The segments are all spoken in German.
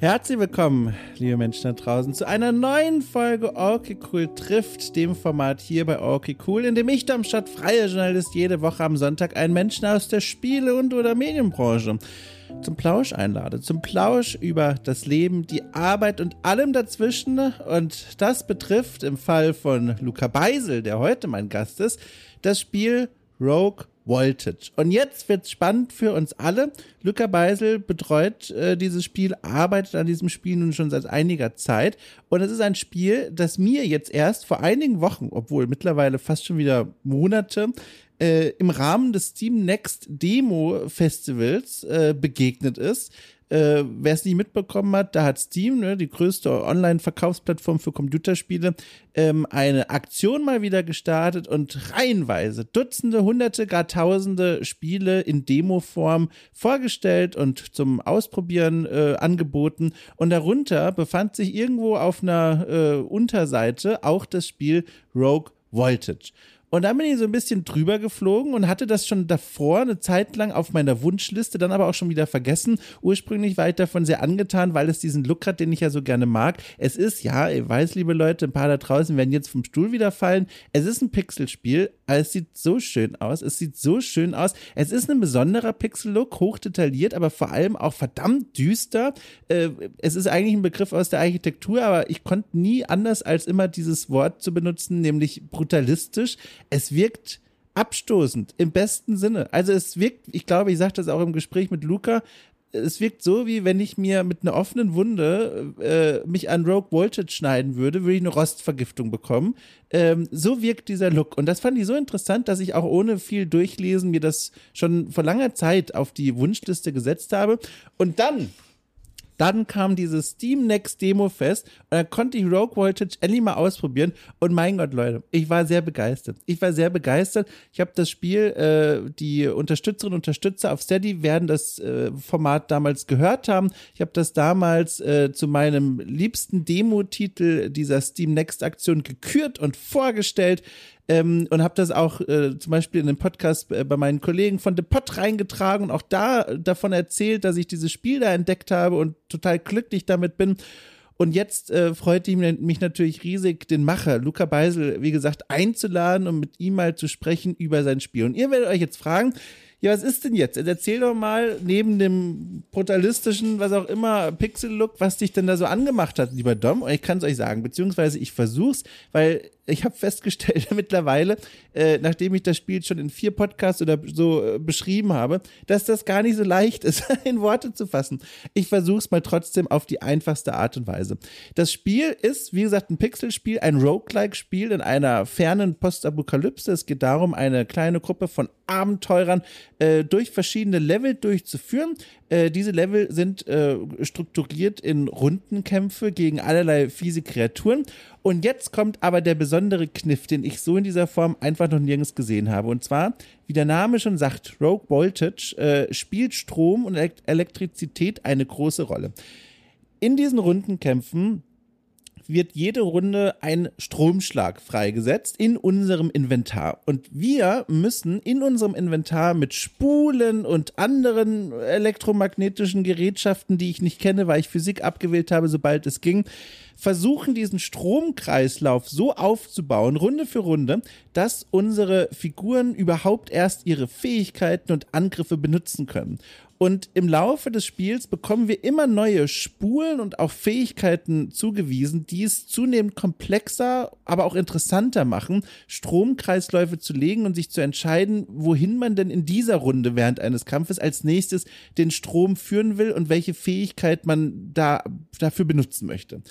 Herzlich willkommen, liebe Menschen da draußen, zu einer neuen Folge Okay Cool trifft, dem Format hier bei Okay Cool, in dem ich, Darmstadt freier Journalist, jede Woche am Sonntag einen Menschen aus der Spiele- und oder Medienbranche zum Plausch einlade. Zum Plausch über das Leben, die Arbeit und allem dazwischen. Und das betrifft im Fall von Luca Beisel, der heute mein Gast ist, das Spiel Rogue Voltage. Und jetzt wird's spannend für uns alle. Luca Beisel betreut äh, dieses Spiel, arbeitet an diesem Spiel nun schon seit einiger Zeit. Und es ist ein Spiel, das mir jetzt erst vor einigen Wochen, obwohl mittlerweile fast schon wieder Monate, äh, im Rahmen des Steam Next Demo Festivals äh, begegnet ist. Äh, Wer es nicht mitbekommen hat, da hat Steam, ne, die größte Online-Verkaufsplattform für Computerspiele, ähm, eine Aktion mal wieder gestartet und reihenweise Dutzende, Hunderte, gar Tausende Spiele in Demo-Form vorgestellt und zum Ausprobieren äh, angeboten. Und darunter befand sich irgendwo auf einer äh, Unterseite auch das Spiel Rogue Voltage. Und dann bin ich so ein bisschen drüber geflogen und hatte das schon davor eine Zeit lang auf meiner Wunschliste, dann aber auch schon wieder vergessen. Ursprünglich war ich davon sehr angetan, weil es diesen Look hat, den ich ja so gerne mag. Es ist, ja, ich weiß, liebe Leute, ein paar da draußen werden jetzt vom Stuhl wieder fallen. Es ist ein Pixelspiel, aber es sieht so schön aus. Es sieht so schön aus. Es ist ein besonderer Pixel-Look, hochdetailliert, aber vor allem auch verdammt düster. Äh, es ist eigentlich ein Begriff aus der Architektur, aber ich konnte nie anders als immer dieses Wort zu benutzen, nämlich brutalistisch es wirkt abstoßend im besten Sinne. Also es wirkt, ich glaube, ich sagte das auch im Gespräch mit Luca, es wirkt so, wie wenn ich mir mit einer offenen Wunde äh, mich an Rogue Voltage schneiden würde, würde ich eine Rostvergiftung bekommen. Ähm, so wirkt dieser Look. Und das fand ich so interessant, dass ich auch ohne viel Durchlesen mir das schon vor langer Zeit auf die Wunschliste gesetzt habe. Und dann dann kam dieses Steam Next Demo Fest und dann konnte ich Rogue Voltage endlich mal ausprobieren. Und mein Gott, Leute, ich war sehr begeistert. Ich war sehr begeistert. Ich habe das Spiel, äh, die Unterstützerinnen und Unterstützer auf Steady werden das äh, Format damals gehört haben. Ich habe das damals äh, zu meinem liebsten Demo-Titel dieser Steam Next Aktion gekürt und vorgestellt ähm, und habe das auch äh, zum Beispiel in dem Podcast äh, bei meinen Kollegen von The Pot reingetragen und auch da davon erzählt, dass ich dieses Spiel da entdeckt habe und total glücklich damit bin. Und jetzt äh, freut ich mich natürlich riesig, den Macher Luca Beisel, wie gesagt, einzuladen und mit ihm mal zu sprechen über sein Spiel. Und ihr werdet euch jetzt fragen, ja, was ist denn jetzt? Erzähl doch mal neben dem brutalistischen, was auch immer, Pixel-Look, was dich denn da so angemacht hat, lieber Dom. Und ich kann es euch sagen, beziehungsweise ich versuch's, weil ich habe festgestellt mittlerweile, äh, nachdem ich das Spiel schon in vier Podcasts oder so äh, beschrieben habe, dass das gar nicht so leicht ist, in Worte zu fassen. Ich versuche es mal trotzdem auf die einfachste Art und Weise. Das Spiel ist, wie gesagt, ein Pixelspiel, ein Roguelike-Spiel in einer fernen Postapokalypse. Es geht darum, eine kleine Gruppe von Abenteurern äh, durch verschiedene Level durchzuführen. Äh, diese Level sind äh, strukturiert in Rundenkämpfe gegen allerlei fiese Kreaturen. Und jetzt kommt aber der besondere Kniff, den ich so in dieser Form einfach noch nirgends gesehen habe. Und zwar, wie der Name schon sagt, Rogue Voltage äh, spielt Strom und Elektrizität eine große Rolle. In diesen Rundenkämpfen wird jede Runde ein Stromschlag freigesetzt in unserem Inventar. Und wir müssen in unserem Inventar mit Spulen und anderen elektromagnetischen Gerätschaften, die ich nicht kenne, weil ich Physik abgewählt habe, sobald es ging, versuchen, diesen Stromkreislauf so aufzubauen, Runde für Runde, dass unsere Figuren überhaupt erst ihre Fähigkeiten und Angriffe benutzen können. Und im Laufe des Spiels bekommen wir immer neue Spuren und auch Fähigkeiten zugewiesen, die es zunehmend komplexer, aber auch interessanter machen, Stromkreisläufe zu legen und sich zu entscheiden, wohin man denn in dieser Runde während eines Kampfes als nächstes den Strom führen will und welche Fähigkeit man da dafür benutzen möchte.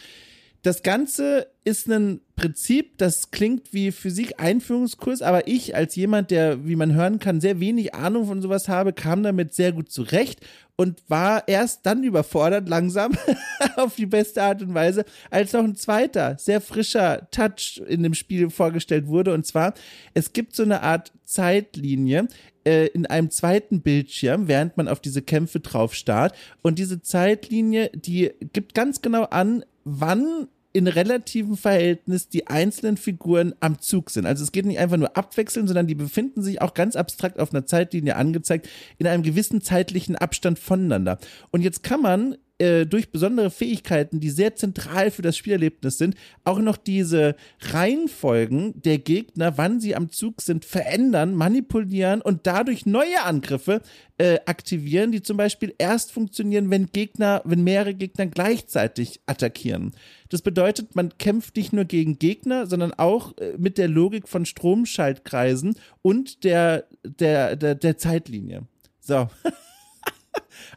Das Ganze ist ein Prinzip, das klingt wie Physik-Einführungskurs, aber ich als jemand, der, wie man hören kann, sehr wenig Ahnung von sowas habe, kam damit sehr gut zurecht und war erst dann überfordert, langsam, auf die beste Art und Weise, als noch ein zweiter, sehr frischer Touch in dem Spiel vorgestellt wurde. Und zwar, es gibt so eine Art Zeitlinie, äh, in einem zweiten Bildschirm, während man auf diese Kämpfe drauf starrt. Und diese Zeitlinie, die gibt ganz genau an, wann in relativem Verhältnis die einzelnen Figuren am Zug sind. Also es geht nicht einfach nur abwechseln, sondern die befinden sich auch ganz abstrakt auf einer Zeitlinie angezeigt, in einem gewissen zeitlichen Abstand voneinander. Und jetzt kann man äh, durch besondere Fähigkeiten, die sehr zentral für das Spielerlebnis sind, auch noch diese Reihenfolgen der Gegner, wann sie am Zug sind, verändern, manipulieren und dadurch neue Angriffe äh, aktivieren, die zum Beispiel erst funktionieren, wenn Gegner, wenn mehrere Gegner gleichzeitig attackieren. Das bedeutet, man kämpft nicht nur gegen Gegner, sondern auch äh, mit der Logik von Stromschaltkreisen und der, der, der, der Zeitlinie. So.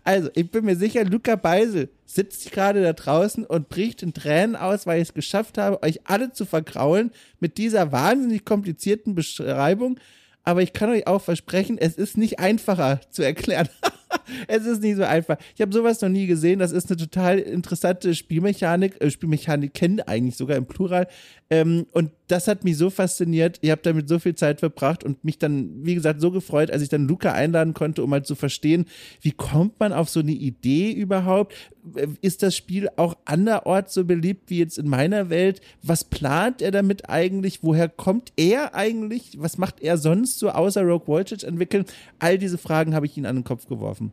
Also, ich bin mir sicher, Luca Beisel sitzt gerade da draußen und bricht in Tränen aus, weil ich es geschafft habe, euch alle zu vergraulen mit dieser wahnsinnig komplizierten Beschreibung. Aber ich kann euch auch versprechen, es ist nicht einfacher zu erklären. es ist nicht so einfach. Ich habe sowas noch nie gesehen. Das ist eine total interessante Spielmechanik. Äh, Spielmechanik kennen eigentlich sogar im Plural. Ähm, und das hat mich so fasziniert. Ihr habt damit so viel Zeit verbracht und mich dann, wie gesagt, so gefreut, als ich dann Luca einladen konnte, um mal zu verstehen, wie kommt man auf so eine Idee überhaupt? Äh, ist das Spiel auch anderorts so beliebt wie jetzt in meiner Welt? Was plant er damit eigentlich? Woher kommt er eigentlich? Was macht er sonst so außer Rogue Voltage entwickeln? All diese Fragen habe ich ihn an den Kopf geworfen.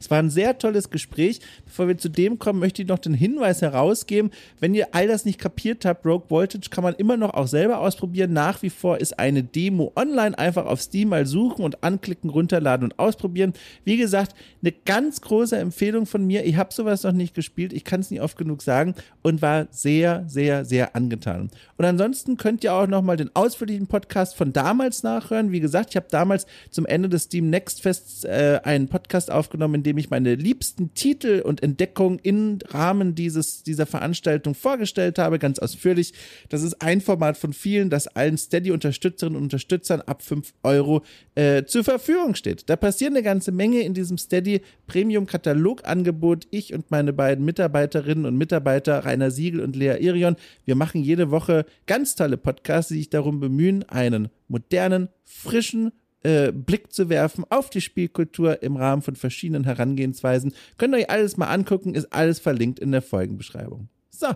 Es war ein sehr tolles Gespräch. Bevor wir zu dem kommen, möchte ich noch den Hinweis herausgeben, wenn ihr all das nicht kapiert habt, Rogue Voltage kann man immer noch auch selber ausprobieren. Nach wie vor ist eine Demo online. Einfach auf Steam mal suchen und anklicken, runterladen und ausprobieren. Wie gesagt, eine ganz große Empfehlung von mir. Ich habe sowas noch nicht gespielt. Ich kann es nicht oft genug sagen und war sehr, sehr, sehr angetan. Und ansonsten könnt ihr auch noch mal den ausführlichen Podcast von damals nachhören. Wie gesagt, ich habe damals zum Ende des Steam Next Fests äh, einen Podcast aufgenommen, in dem dem ich meine liebsten Titel und Entdeckungen im Rahmen dieses, dieser Veranstaltung vorgestellt habe, ganz ausführlich. Das ist ein Format von vielen, das allen Steady-Unterstützerinnen und Unterstützern ab 5 Euro äh, zur Verfügung steht. Da passiert eine ganze Menge in diesem Steady Premium-Katalogangebot. Ich und meine beiden Mitarbeiterinnen und Mitarbeiter, Rainer Siegel und Lea Irion, wir machen jede Woche ganz tolle Podcasts, die sich darum bemühen, einen modernen, frischen, äh, Blick zu werfen auf die Spielkultur im Rahmen von verschiedenen Herangehensweisen. Könnt ihr euch alles mal angucken, ist alles verlinkt in der Folgenbeschreibung. So.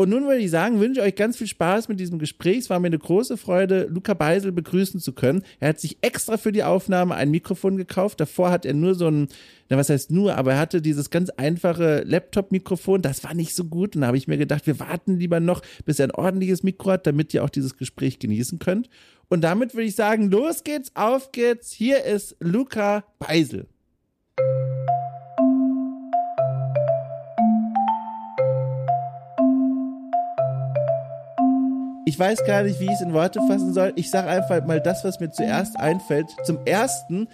Und nun würde ich sagen, wünsche ich euch ganz viel Spaß mit diesem Gespräch. Es war mir eine große Freude, Luca Beisel begrüßen zu können. Er hat sich extra für die Aufnahme ein Mikrofon gekauft. Davor hat er nur so ein, na was heißt nur, aber er hatte dieses ganz einfache Laptop-Mikrofon. Das war nicht so gut. Und da habe ich mir gedacht, wir warten lieber noch, bis er ein ordentliches Mikro hat, damit ihr auch dieses Gespräch genießen könnt. Und damit würde ich sagen, los geht's, auf geht's. Hier ist Luca Beisel. Ich weiß gar nicht, wie ich es in Worte fassen soll. Ich sage einfach mal das, was mir zuerst einfällt. Zum ersten,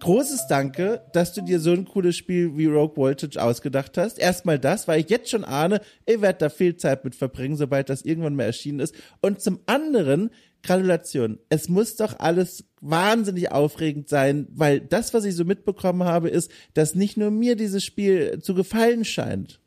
großes Danke, dass du dir so ein cooles Spiel wie Rogue Voltage ausgedacht hast. Erstmal das, weil ich jetzt schon ahne, ich werde da viel Zeit mit verbringen, sobald das irgendwann mal erschienen ist. Und zum anderen, Gratulation. Es muss doch alles wahnsinnig aufregend sein, weil das, was ich so mitbekommen habe, ist, dass nicht nur mir dieses Spiel zu gefallen scheint.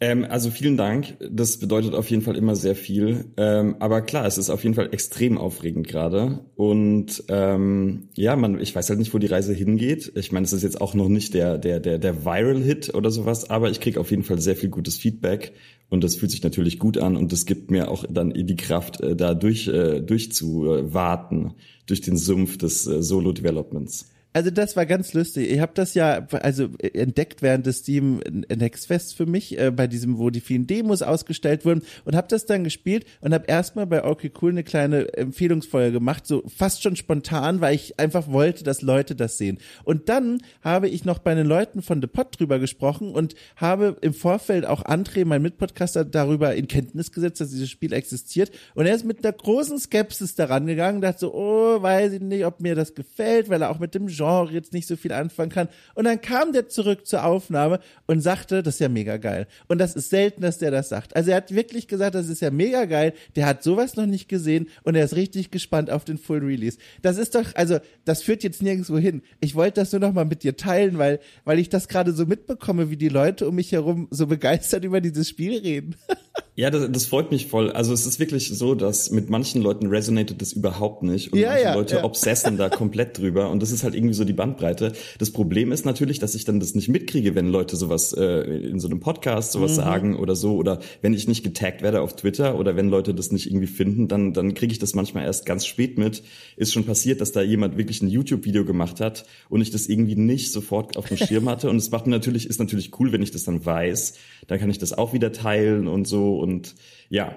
Ähm, also vielen Dank. Das bedeutet auf jeden Fall immer sehr viel. Ähm, aber klar, es ist auf jeden Fall extrem aufregend gerade. Und ähm, ja, man, ich weiß halt nicht, wo die Reise hingeht. Ich meine, es ist jetzt auch noch nicht der der der der Viral Hit oder sowas, aber ich kriege auf jeden Fall sehr viel gutes Feedback und das fühlt sich natürlich gut an und das gibt mir auch dann die Kraft, äh, da durch äh, durchzuwarten durch den Sumpf des äh, Solo Developments also das war ganz lustig. Ich habe das ja also entdeckt während des Steam Next Fest für mich, äh, bei diesem, wo die vielen Demos ausgestellt wurden und habe das dann gespielt und habe erstmal bei Okay Cool eine kleine Empfehlungsfolge gemacht, so fast schon spontan, weil ich einfach wollte, dass Leute das sehen. Und dann habe ich noch bei den Leuten von The Pod drüber gesprochen und habe im Vorfeld auch André, mein Mitpodcaster, darüber in Kenntnis gesetzt, dass dieses Spiel existiert. Und er ist mit einer großen Skepsis daran gegangen, dachte so, oh, weiß ich nicht, ob mir das gefällt, weil er auch mit dem Genre Genre jetzt nicht so viel anfangen kann. Und dann kam der zurück zur Aufnahme und sagte, das ist ja mega geil. Und das ist selten, dass der das sagt. Also er hat wirklich gesagt, das ist ja mega geil. Der hat sowas noch nicht gesehen und er ist richtig gespannt auf den Full Release. Das ist doch, also das führt jetzt nirgendwo hin. Ich wollte das nur noch mal mit dir teilen, weil, weil ich das gerade so mitbekomme, wie die Leute um mich herum so begeistert über dieses Spiel reden. Ja, das, das freut mich voll. Also es ist wirklich so, dass mit manchen Leuten resonated das überhaupt nicht und ja, manche ja, Leute ja. obsessen da komplett drüber und das ist halt irgendwie so die Bandbreite. Das Problem ist natürlich, dass ich dann das nicht mitkriege, wenn Leute sowas äh, in so einem Podcast sowas Mhm. sagen oder so oder wenn ich nicht getaggt werde auf Twitter oder wenn Leute das nicht irgendwie finden, dann dann kriege ich das manchmal erst ganz spät mit. Ist schon passiert, dass da jemand wirklich ein YouTube-Video gemacht hat und ich das irgendwie nicht sofort auf dem Schirm hatte und es macht mir natürlich ist natürlich cool, wenn ich das dann weiß, dann kann ich das auch wieder teilen und so und ja.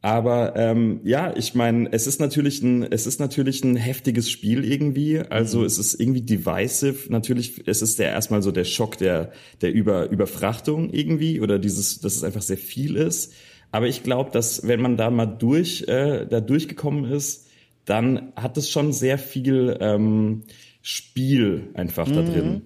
Aber ähm, ja, ich meine, es ist natürlich ein, es ist natürlich ein heftiges Spiel irgendwie. Also es ist irgendwie divisive. Natürlich, es ist der erstmal so der Schock der der Über Überfrachtung irgendwie oder dieses, dass es einfach sehr viel ist. Aber ich glaube, dass wenn man da mal durch äh, da durchgekommen ist, dann hat es schon sehr viel ähm, Spiel einfach da drin.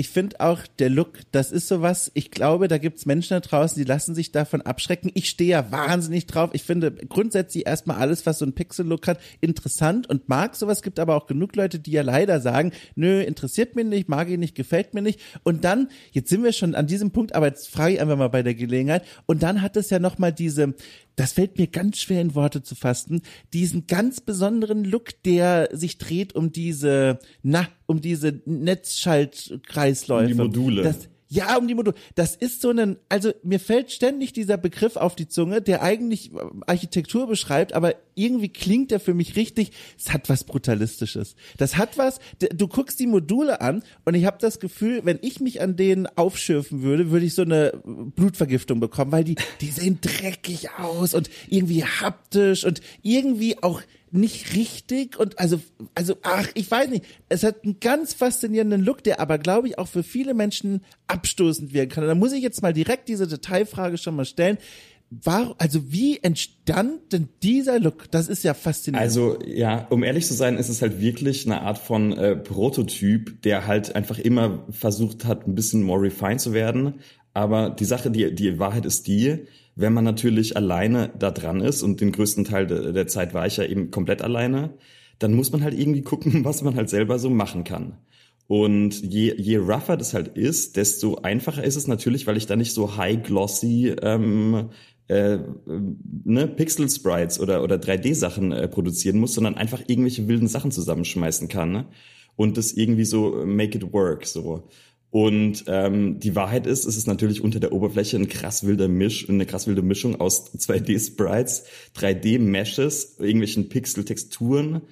Ich finde auch der Look, das ist sowas, ich glaube, da gibt's Menschen da draußen, die lassen sich davon abschrecken. Ich stehe ja wahnsinnig drauf. Ich finde grundsätzlich erstmal alles, was so ein Pixel-Look hat, interessant und mag sowas. Gibt aber auch genug Leute, die ja leider sagen, nö, interessiert mich nicht, mag ich nicht, gefällt mir nicht. Und dann, jetzt sind wir schon an diesem Punkt, aber jetzt frage ich einfach mal bei der Gelegenheit. Und dann hat es ja nochmal diese, das fällt mir ganz schwer in Worte zu fassen, diesen ganz besonderen Look, der sich dreht um diese, na, um diese Netzschaltkreisläufe. Um die Module. Das, ja, um die Module. Das ist so ein, also mir fällt ständig dieser Begriff auf die Zunge, der eigentlich äh, Architektur beschreibt, aber irgendwie klingt der für mich richtig, es hat was Brutalistisches. Das hat was, du guckst die Module an und ich habe das Gefühl, wenn ich mich an denen aufschürfen würde, würde ich so eine Blutvergiftung bekommen, weil die, die sehen dreckig aus und irgendwie haptisch und irgendwie auch nicht richtig und also also ach ich weiß nicht. Es hat einen ganz faszinierenden Look der aber glaube ich auch für viele Menschen abstoßend wirken kann. Und da muss ich jetzt mal direkt diese Detailfrage schon mal stellen. War also wie entstand denn dieser Look? Das ist ja faszinierend. Also ja, um ehrlich zu sein, ist es halt wirklich eine Art von äh, Prototyp, der halt einfach immer versucht hat, ein bisschen more refined zu werden. Aber die Sache, die, die Wahrheit ist die, wenn man natürlich alleine da dran ist und den größten Teil de, der Zeit war ich ja eben komplett alleine, dann muss man halt irgendwie gucken, was man halt selber so machen kann. Und je, je rougher das halt ist, desto einfacher ist es natürlich, weil ich da nicht so high glossy ähm, äh, ne, Pixel Sprites oder, oder 3D-Sachen äh, produzieren muss, sondern einfach irgendwelche wilden Sachen zusammenschmeißen kann ne? und das irgendwie so make it work so. Und ähm, die Wahrheit ist, es ist natürlich unter der Oberfläche ein krass wilder Misch, eine krass wilde Mischung aus 2D-Sprites, 3D-Meshes, irgendwelchen Pixel-Texturen.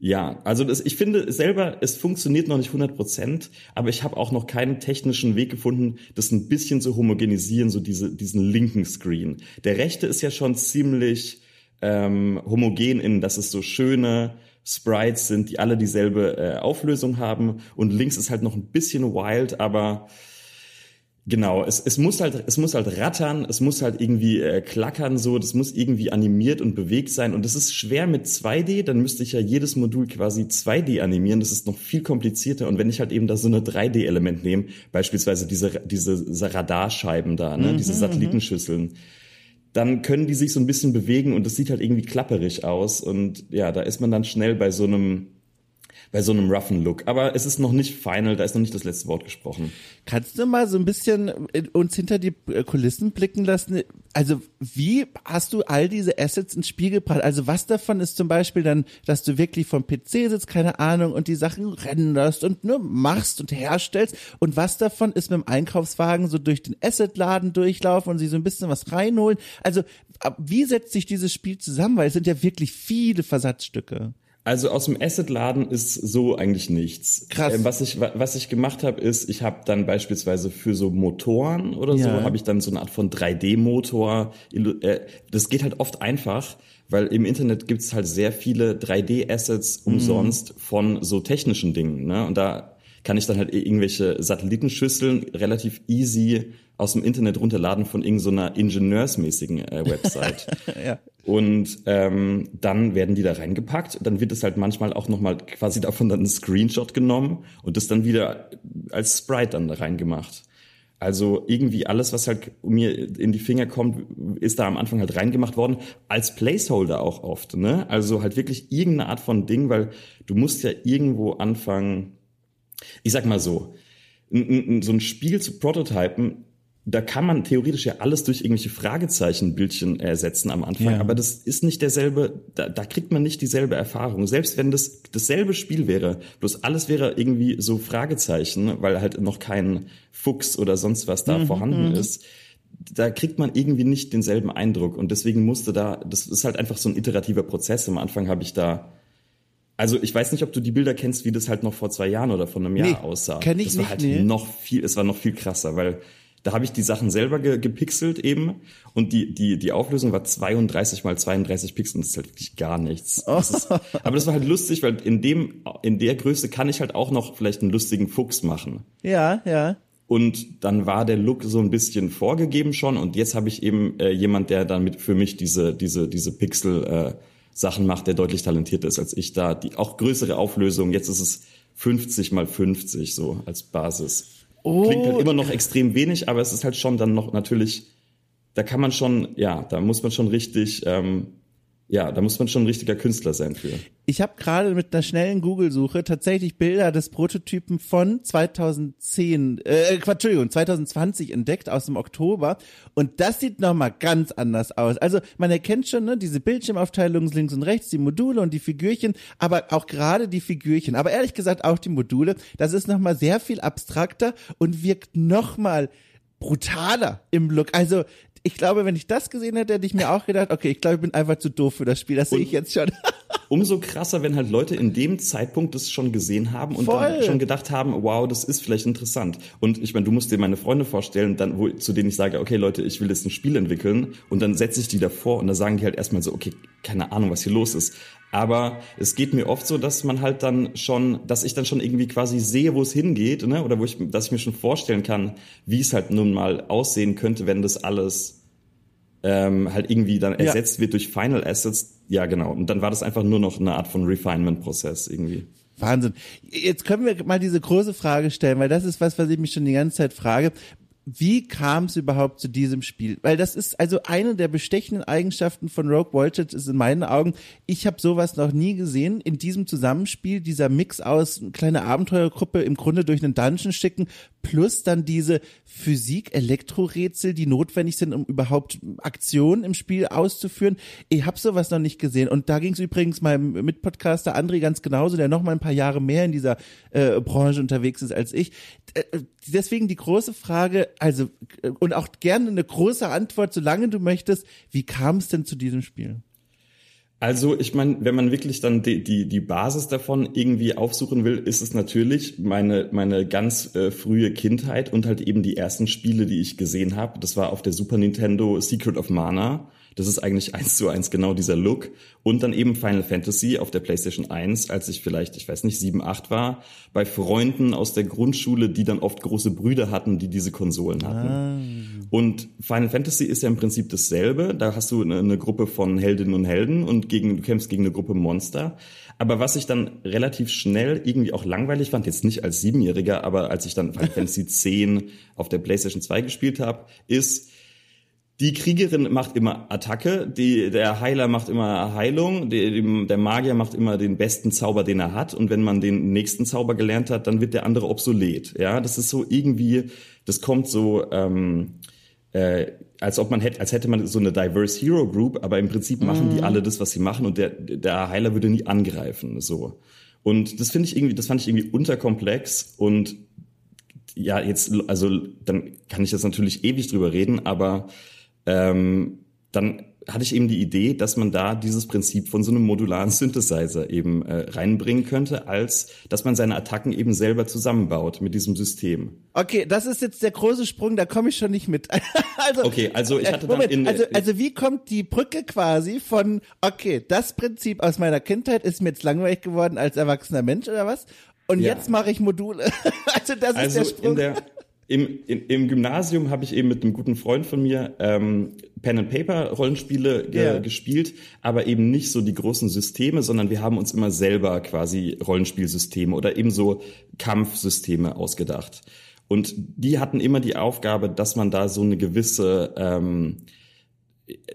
Ja, also das, ich finde selber, es funktioniert noch nicht 100 Prozent, aber ich habe auch noch keinen technischen Weg gefunden, das ein bisschen zu homogenisieren, so diese, diesen linken Screen. Der rechte ist ja schon ziemlich ähm, homogen in, dass es so schöne Sprites sind, die alle dieselbe äh, Auflösung haben. Und links ist halt noch ein bisschen wild, aber Genau, es, es muss halt, es muss halt rattern, es muss halt irgendwie äh, klackern so, das muss irgendwie animiert und bewegt sein. Und das ist schwer mit 2D, dann müsste ich ja jedes Modul quasi 2D animieren, das ist noch viel komplizierter. Und wenn ich halt eben da so eine 3D-Element nehme, beispielsweise diese, diese Radarscheiben da, ne, diese Satellitenschüsseln, dann können die sich so ein bisschen bewegen und das sieht halt irgendwie klapperig aus. Und ja, da ist man dann schnell bei so einem bei so einem roughen Look. Aber es ist noch nicht final, da ist noch nicht das letzte Wort gesprochen. Kannst du mal so ein bisschen äh, uns hinter die äh, Kulissen blicken lassen? Also wie hast du all diese Assets ins Spiel gebracht? Also was davon ist zum Beispiel dann, dass du wirklich vom PC sitzt, keine Ahnung, und die Sachen renderst und nur machst und herstellst? Und was davon ist mit dem Einkaufswagen so durch den Assetladen durchlaufen und sie so ein bisschen was reinholen? Also wie setzt sich dieses Spiel zusammen? Weil es sind ja wirklich viele Versatzstücke. Also aus dem Asset-Laden ist so eigentlich nichts. Krass. Äh, was ich wa- was ich gemacht habe, ist, ich habe dann beispielsweise für so Motoren oder so Ja. habe ich dann so eine Art von 3D-Motor. illu- äh, Das geht halt oft einfach, weil im Internet gibt's halt sehr viele 3D-Assets Mhm. umsonst von so technischen Dingen. Ne? Und da kann ich dann halt irgendwelche Satellitenschüsseln relativ easy aus dem Internet runterladen von irgendeiner ingenieursmäßigen äh, Website. Ja. Und ähm, dann werden die da reingepackt. Dann wird es halt manchmal auch nochmal quasi davon dann ein Screenshot genommen und das dann wieder als Sprite dann da reingemacht. Also irgendwie alles, was halt mir in die Finger kommt, ist da am Anfang halt reingemacht worden, als Placeholder auch oft. Ne? Also halt wirklich irgendeine Art von Ding, weil du musst ja irgendwo anfangen, ich sag mal so, so ein Spiel zu prototypen, da kann man theoretisch ja alles durch irgendwelche Fragezeichenbildchen ersetzen am Anfang, ja. aber das ist nicht derselbe, da, da kriegt man nicht dieselbe Erfahrung. Selbst wenn das dasselbe Spiel wäre, bloß alles wäre irgendwie so Fragezeichen, weil halt noch kein Fuchs oder sonst was da mhm, vorhanden mhm. ist, da kriegt man irgendwie nicht denselben Eindruck und deswegen musste da, das ist halt einfach so ein iterativer Prozess. Am Anfang habe ich da also ich weiß nicht, ob du die Bilder kennst, wie das halt noch vor zwei Jahren oder vor einem Jahr nee, aussah. Kenn ich das war nicht, halt nee. noch viel, es war noch viel krasser, weil da habe ich die Sachen selber ge gepixelt eben und die, die, die Auflösung war 32 mal 32 Pixel und das ist halt wirklich gar nichts. Das ist, aber das war halt lustig, weil in dem, in der Größe kann ich halt auch noch vielleicht einen lustigen Fuchs machen. Ja, ja. Und dann war der Look so ein bisschen vorgegeben schon und jetzt habe ich eben äh, jemand, der dann mit für mich diese, diese, diese Pixel äh, Sachen macht, der deutlich talentierter ist als ich da. Die auch größere Auflösung. Jetzt ist es 50 mal 50 so als Basis. Oh. Klingt halt immer noch extrem wenig, aber es ist halt schon dann noch natürlich, da kann man schon, ja, da muss man schon richtig ähm, ja, da muss man schon ein richtiger Künstler sein für. Ich habe gerade mit einer schnellen Google-Suche tatsächlich Bilder des Prototypen von 2010, äh, Entschuldigung, 2020 entdeckt aus dem Oktober und das sieht nochmal ganz anders aus. Also man erkennt schon ne, diese Bildschirmaufteilung links und rechts, die Module und die Figürchen, aber auch gerade die Figürchen, aber ehrlich gesagt auch die Module, das ist nochmal sehr viel abstrakter und wirkt nochmal brutaler im Look. Also ich glaube, wenn ich das gesehen hätte, hätte ich mir auch gedacht, okay, ich glaube, ich bin einfach zu doof für das Spiel. Das sehe ich jetzt schon. umso krasser, wenn halt Leute in dem Zeitpunkt das schon gesehen haben und Voll. dann schon gedacht haben, wow, das ist vielleicht interessant. Und ich meine, du musst dir meine Freunde vorstellen, dann, wo, zu denen ich sage, okay, Leute, ich will jetzt ein Spiel entwickeln und dann setze ich die davor und da sagen die halt erstmal so, okay, keine Ahnung, was hier los ist. Aber es geht mir oft so, dass man halt dann schon, dass ich dann schon irgendwie quasi sehe, wo es hingeht, ne? Oder wo ich, dass ich mir schon vorstellen kann, wie es halt nun mal aussehen könnte, wenn das alles ähm, halt irgendwie dann ersetzt ja. wird durch Final Assets. Ja, genau. Und dann war das einfach nur noch eine Art von Refinement-Prozess irgendwie. Wahnsinn. Jetzt können wir mal diese große Frage stellen, weil das ist was, was ich mich schon die ganze Zeit frage wie kam es überhaupt zu diesem Spiel? Weil das ist also eine der bestechenden Eigenschaften von Rogue Voltage ist in meinen Augen, ich habe sowas noch nie gesehen in diesem Zusammenspiel, dieser Mix aus kleine Abenteuergruppe im Grunde durch einen Dungeon schicken, plus dann diese Physik-Elektro-Rätsel, die notwendig sind, um überhaupt Aktionen im Spiel auszuführen. Ich habe sowas noch nicht gesehen. Und da ging es übrigens meinem Mitpodcaster André ganz genauso, der noch mal ein paar Jahre mehr in dieser äh, Branche unterwegs ist als ich. Äh, deswegen die große Frage, also äh, und auch gerne eine große Antwort, solange du möchtest, wie kam es denn zu diesem Spiel? Also ich meine, wenn man wirklich dann die, die, die Basis davon irgendwie aufsuchen will, ist es natürlich meine, meine ganz äh, frühe Kindheit und halt eben die ersten Spiele, die ich gesehen habe. Das war auf der Super Nintendo Secret of Mana. Das ist eigentlich eins zu eins genau dieser Look. Und dann eben Final Fantasy auf der PlayStation 1, als ich vielleicht, ich weiß nicht, sieben, acht war, bei Freunden aus der Grundschule, die dann oft große Brüder hatten, die diese Konsolen hatten. Ah. Und Final Fantasy ist ja im Prinzip dasselbe. Da hast du eine, eine Gruppe von Heldinnen und Helden und gegen, du kämpfst gegen eine Gruppe Monster. Aber was ich dann relativ schnell irgendwie auch langweilig fand, jetzt nicht als Siebenjähriger, aber als ich dann Final Fantasy 10 auf der PlayStation 2 gespielt habe, ist, die Kriegerin macht immer Attacke, die, der Heiler macht immer Heilung, die, der Magier macht immer den besten Zauber, den er hat. Und wenn man den nächsten Zauber gelernt hat, dann wird der andere obsolet. Ja, das ist so irgendwie, das kommt so, ähm, äh, als ob man hätte, als hätte man so eine diverse Hero Group, aber im Prinzip machen mm. die mhm. alle das, was sie machen und der, der Heiler würde nie angreifen. So. Und das finde ich irgendwie, das fand ich irgendwie unterkomplex und ja, jetzt, also dann kann ich jetzt natürlich ewig drüber reden, aber ähm, dann hatte ich eben die Idee, dass man da dieses Prinzip von so einem modularen Synthesizer eben äh, reinbringen könnte, als dass man seine Attacken eben selber zusammenbaut mit diesem System. Okay, das ist jetzt der große Sprung, da komme ich schon nicht mit. also, okay, also ich hatte äh, Moment, dann in, also, also wie kommt die Brücke quasi von, okay, das Prinzip aus meiner Kindheit ist mir jetzt langweilig geworden als erwachsener Mensch oder was? Und ja. jetzt mache ich Module. also das also ist der Sprung. In der, im, in, im Gymnasium habe ich eben mit einem guten Freund von mir ähm, Pen and Paper Rollenspiele ge yeah. gespielt, aber eben nicht so die großen Systeme, sondern wir haben uns immer selber quasi Rollenspielsysteme oder eben so Kampfsysteme ausgedacht. Und die hatten immer die Aufgabe, dass man da so eine gewisse ähm,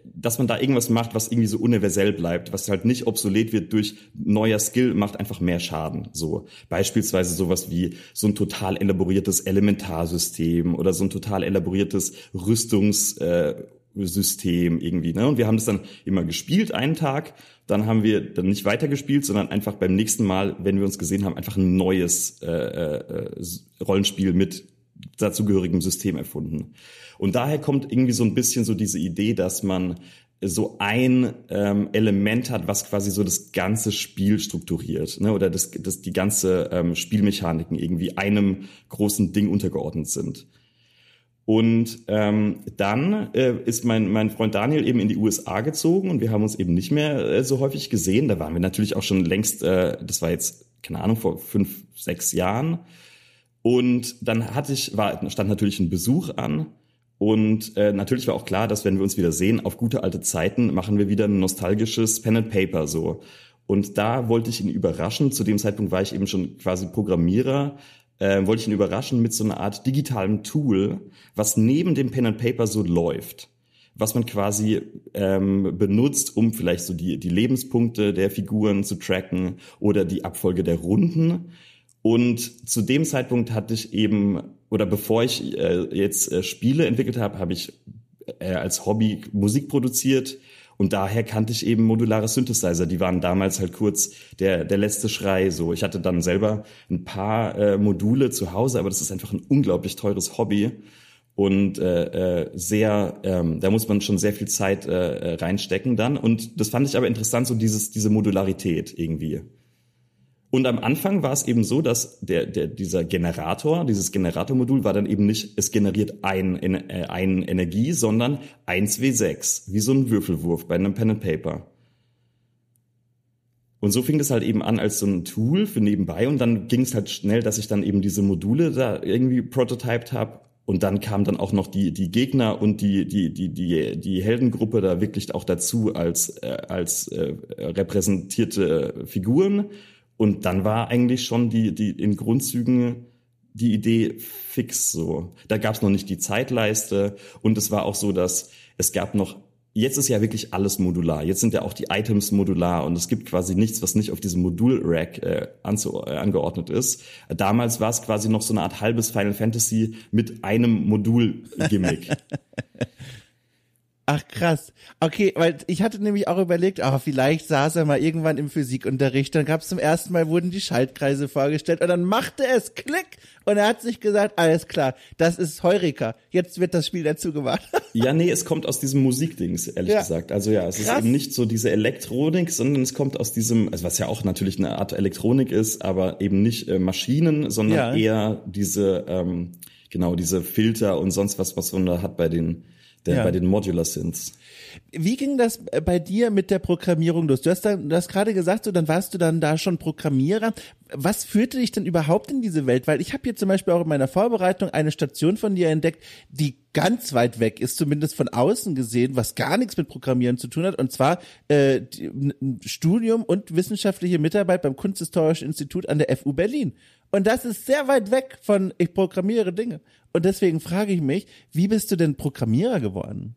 dass man da irgendwas macht, was irgendwie so universell bleibt, was halt nicht obsolet wird durch neuer Skill, macht einfach mehr Schaden. So beispielsweise sowas wie so ein total elaboriertes Elementarsystem oder so ein total elaboriertes Rüstungssystem äh, irgendwie. Ne? Und wir haben das dann immer gespielt einen Tag, dann haben wir dann nicht weitergespielt, sondern einfach beim nächsten Mal, wenn wir uns gesehen haben, einfach ein neues äh, äh, Rollenspiel mit dazugehörigem System erfunden. Und daher kommt irgendwie so ein bisschen so diese Idee, dass man so ein ähm, Element hat, was quasi so das ganze Spiel strukturiert, ne? oder das, das die ganze ähm, Spielmechaniken irgendwie einem großen Ding untergeordnet sind. Und ähm, dann äh, ist mein, mein Freund Daniel eben in die USA gezogen und wir haben uns eben nicht mehr äh, so häufig gesehen. Da waren wir natürlich auch schon längst, äh, das war jetzt, keine Ahnung, vor fünf, sechs Jahren. Und dann hatte ich, war, stand natürlich ein Besuch an. Und äh, natürlich war auch klar, dass wenn wir uns wieder sehen, auf gute alte Zeiten machen wir wieder ein nostalgisches Pen and Paper so. Und da wollte ich ihn überraschen. Zu dem Zeitpunkt war ich eben schon quasi Programmierer. Äh, wollte ich ihn überraschen mit so einer Art digitalem Tool, was neben dem Pen and Paper so läuft was man quasi ähm, benutzt, um vielleicht so die, die Lebenspunkte der Figuren zu tracken oder die Abfolge der Runden. Und zu dem Zeitpunkt hatte ich eben, oder bevor ich äh, jetzt äh, Spiele entwickelt habe, habe ich äh, als Hobby Musik produziert. Und daher kannte ich eben modulare Synthesizer. Die waren damals halt kurz der, der letzte Schrei. So, ich hatte dann selber ein paar äh, Module zu Hause, aber das ist einfach ein unglaublich teures Hobby und äh, äh, sehr, ähm, da muss man schon sehr viel Zeit äh, reinstecken dann. Und das fand ich aber interessant, so dieses, diese Modularität irgendwie. Und am Anfang war es eben so, dass der, der, dieser Generator, dieses Generatormodul war dann eben nicht, es generiert ein, äh, ein Energie, sondern 1W6, wie so ein Würfelwurf bei einem Pen and Paper. Und so fing das halt eben an als so ein Tool für nebenbei und dann ging es halt schnell, dass ich dann eben diese Module da irgendwie prototyped habe und dann kam dann auch noch die die Gegner und die die die die die Heldengruppe da wirklich auch dazu als äh, als äh, repräsentierte Figuren und dann war eigentlich schon die, die in Grundzügen die Idee fix so. Da gab es noch nicht die Zeitleiste und es war auch so, dass es gab noch Jetzt ist ja wirklich alles modular. Jetzt sind ja auch die Items modular und es gibt quasi nichts, was nicht auf diesem Modul-Rack äh, äh, angeordnet ist. Damals war es quasi noch so eine Art halbes Final Fantasy mit einem Modul-Gimmick. Ach krass. Okay, weil ich hatte nämlich auch überlegt, oh, vielleicht saß er mal irgendwann im Physikunterricht, dann gab es zum ersten Mal, wurden die Schaltkreise vorgestellt und dann machte es Klick und er hat sich gesagt, alles klar, das ist Heureka, jetzt wird das Spiel dazu gemacht. ja, nee, es kommt aus diesem Musikdings, ehrlich ja. gesagt. Also ja, es krass. ist eben nicht so diese Elektronik, sondern es kommt aus diesem, also was ja auch natürlich eine Art Elektronik ist, aber eben nicht äh, Maschinen, sondern ja. eher diese, ähm, genau, diese Filter und sonst was, was man da hat bei den der, ja. bei den Modular Synths. Wie ging das äh, bei dir mit der Programmierung los? Du hast, dann, du hast gerade gesagt, so dann warst du dann da schon Programmierer. Was führte dich denn überhaupt in diese Welt? Weil ich habe hier zum Beispiel auch in meiner Vorbereitung eine Station von dir entdeckt, die ganz weit weg ist, zumindest von außen gesehen, was gar nichts mit Programmieren zu tun hat. Und zwar äh, Studium und wissenschaftliche Mitarbeit beim Kunsthistorischen Institut an der FU Berlin. Und das ist sehr weit weg von ich programmiere Dinge. Und deswegen frage ich mich, wie bist du denn Programmierer geworden?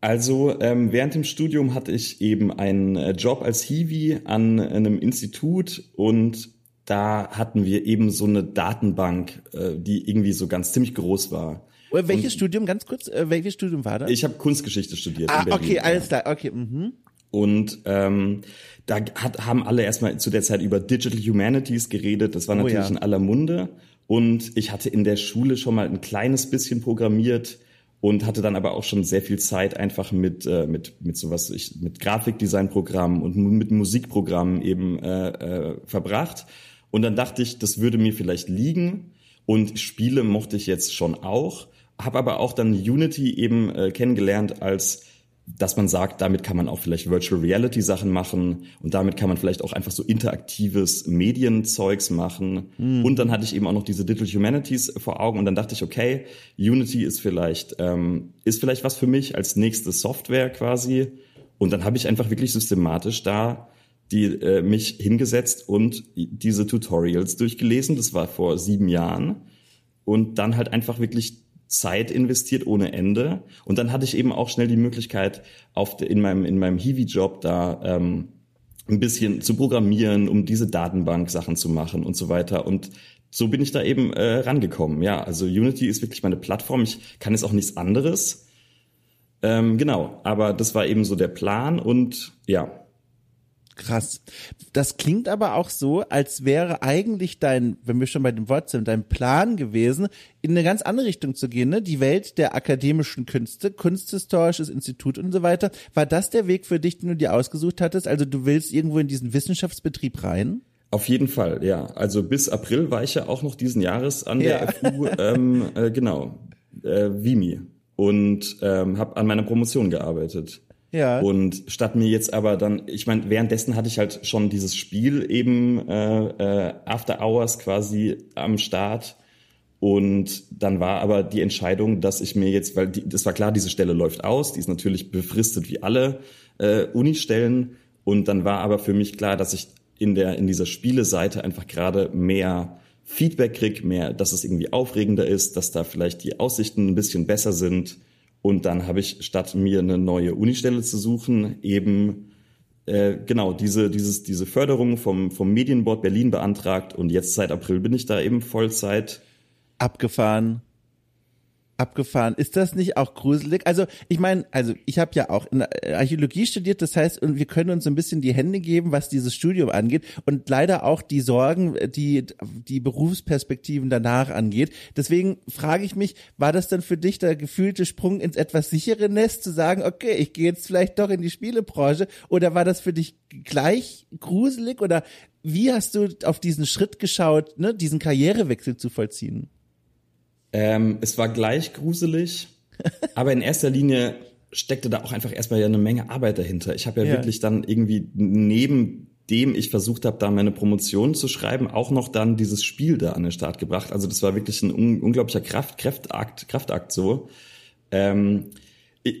Also ähm, während dem Studium hatte ich eben einen äh, Job als Hiwi an einem Institut und da hatten wir eben so eine Datenbank, äh, die irgendwie so ganz ziemlich groß war. Oder welches und Studium, ganz kurz, äh, welches Studium war das? Ich habe Kunstgeschichte studiert. Ah, okay, alles klar, okay. Mhm. Und ähm, da hat, haben alle erstmal zu der Zeit über Digital Humanities geredet. Das war natürlich oh, ja. in aller Munde. Und ich hatte in der Schule schon mal ein kleines bisschen programmiert und hatte dann aber auch schon sehr viel Zeit einfach mit äh, mit mit sowas ich mit Grafikdesignprogrammen und mit Musikprogrammen eben äh, äh, verbracht und dann dachte ich das würde mir vielleicht liegen und Spiele mochte ich jetzt schon auch habe aber auch dann Unity eben äh, kennengelernt als dass man sagt, damit kann man auch vielleicht Virtual Reality Sachen machen und damit kann man vielleicht auch einfach so interaktives Medienzeugs machen. Mhm. Und dann hatte ich eben auch noch diese Digital Humanities vor Augen und dann dachte ich, okay, Unity ist vielleicht ähm, ist vielleicht was für mich als nächste Software quasi. Und dann habe ich einfach wirklich systematisch da die äh, mich hingesetzt und diese Tutorials durchgelesen. Das war vor sieben Jahren und dann halt einfach wirklich Zeit investiert ohne Ende. Und dann hatte ich eben auch schnell die Möglichkeit, auf in meinem, in meinem Hiwi-Job da ähm, ein bisschen zu programmieren, um diese Datenbank-Sachen zu machen und so weiter. Und so bin ich da eben äh, rangekommen. Ja, also Unity ist wirklich meine Plattform. Ich kann jetzt auch nichts anderes. Ähm, genau, aber das war eben so der Plan und ja, Krass. Das klingt aber auch so, als wäre eigentlich dein, wenn wir schon bei dem Wort sind, dein Plan gewesen, in eine ganz andere Richtung zu gehen, ne? Die Welt der akademischen Künste, Kunsthistorisches Institut und so weiter. War das der Weg für dich, den du dir ausgesucht hattest? Also du willst irgendwo in diesen Wissenschaftsbetrieb rein? Auf jeden Fall, ja. Also bis April war ich ja auch noch diesen Jahres an der ja. FU, ähm, äh, genau, äh, Vimi und ähm, habe an meiner Promotion gearbeitet. Ja. Und statt mir jetzt aber dann, ich meine, währenddessen hatte ich halt schon dieses Spiel eben äh, äh, After Hours quasi am Start. Und dann war aber die Entscheidung, dass ich mir jetzt, weil die, das war klar, diese Stelle läuft aus, die ist natürlich befristet wie alle äh, Uni-Stellen. Und dann war aber für mich klar, dass ich in der in dieser Spieleseite einfach gerade mehr Feedback krieg, mehr, dass es irgendwie aufregender ist, dass da vielleicht die Aussichten ein bisschen besser sind und dann habe ich, statt mir eine neue Unistelle zu suchen, eben äh, genau diese, dieses, diese Förderung vom, vom Medienboard Berlin beantragt. Und jetzt seit April bin ich da eben Vollzeit. Abgefahren abgefahren. Ist das nicht auch gruselig? Also ich meine, also ich habe ja auch in Archäologie studiert, das heißt, und wir können uns ein bisschen die Hände geben, was dieses Studium angeht und leider auch die Sorgen, die die Berufsperspektiven danach angeht. Deswegen frage ich mich, war das dann für dich der gefühlte Sprung ins etwas sichere Nest, zu sagen, okay, ich gehe jetzt vielleicht doch in die Spielebranche, oder war das für dich gleich gruselig oder wie hast du auf diesen Schritt geschaut, ne, diesen Karrierewechsel zu vollziehen? Ähm, es war gleich gruselig, aber in erster Linie steckte da auch einfach erstmal ja eine Menge Arbeit dahinter. Ich habe ja, ja, wirklich dann irgendwie neben dem ich versucht habe, da meine Promotion zu schreiben, auch noch dann dieses Spiel da an den Start gebracht. Also das war wirklich ein un unglaublicher Kraft, Kraftakt, Kraftakt so. Ähm,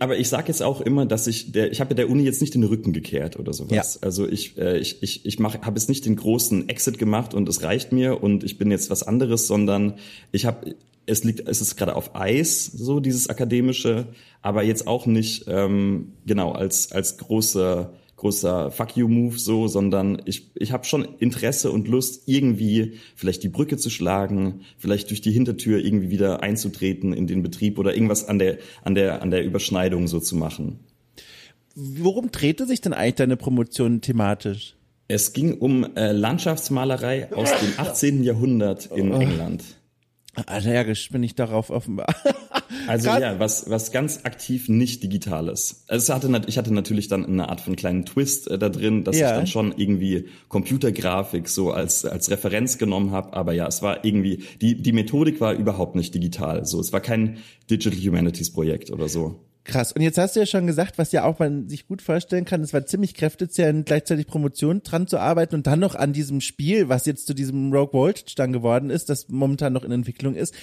aber ich sage jetzt auch immer, dass ich der, ich habe ja der Uni jetzt nicht den Rücken gekehrt oder sowas. Ja. Also ich, äh, ich, ich, ich mach, habe jetzt nicht den großen Exit gemacht und es reicht mir und ich bin jetzt was anderes, sondern ich habe, es liegt, es ist gerade auf Eis, so dieses akademische, aber jetzt auch nicht ähm, genau als als großer großer Fuck you Move so, sondern ich, ich habe schon Interesse und Lust, irgendwie vielleicht die Brücke zu schlagen, vielleicht durch die Hintertür irgendwie wieder einzutreten in den Betrieb oder irgendwas an der, an der, an der Überschneidung so zu machen. Worum drehte sich denn eigentlich deine Promotion thematisch? Es ging um äh, Landschaftsmalerei aus dem 18. Jahrhundert in oh. England. Allergisch bin ich darauf offenbar. Also Grad ja, was, was ganz aktiv nicht digitales. Also es hatte, ich hatte natürlich dann eine Art von kleinen Twist äh, da drin, dass ja. ich dann schon irgendwie Computergrafik so als, als Referenz genommen habe. Aber ja, es war irgendwie, die, die Methodik war überhaupt nicht digital. So, es war kein Digital Humanities Projekt oder so. Krass. Und jetzt hast du ja schon gesagt, was ja auch man sich gut vorstellen kann, es war ziemlich kräftezehrend, gleichzeitig Promotion dran zu arbeiten und dann noch an diesem Spiel, was jetzt zu diesem Rogue dann geworden ist, das momentan noch in Entwicklung ist.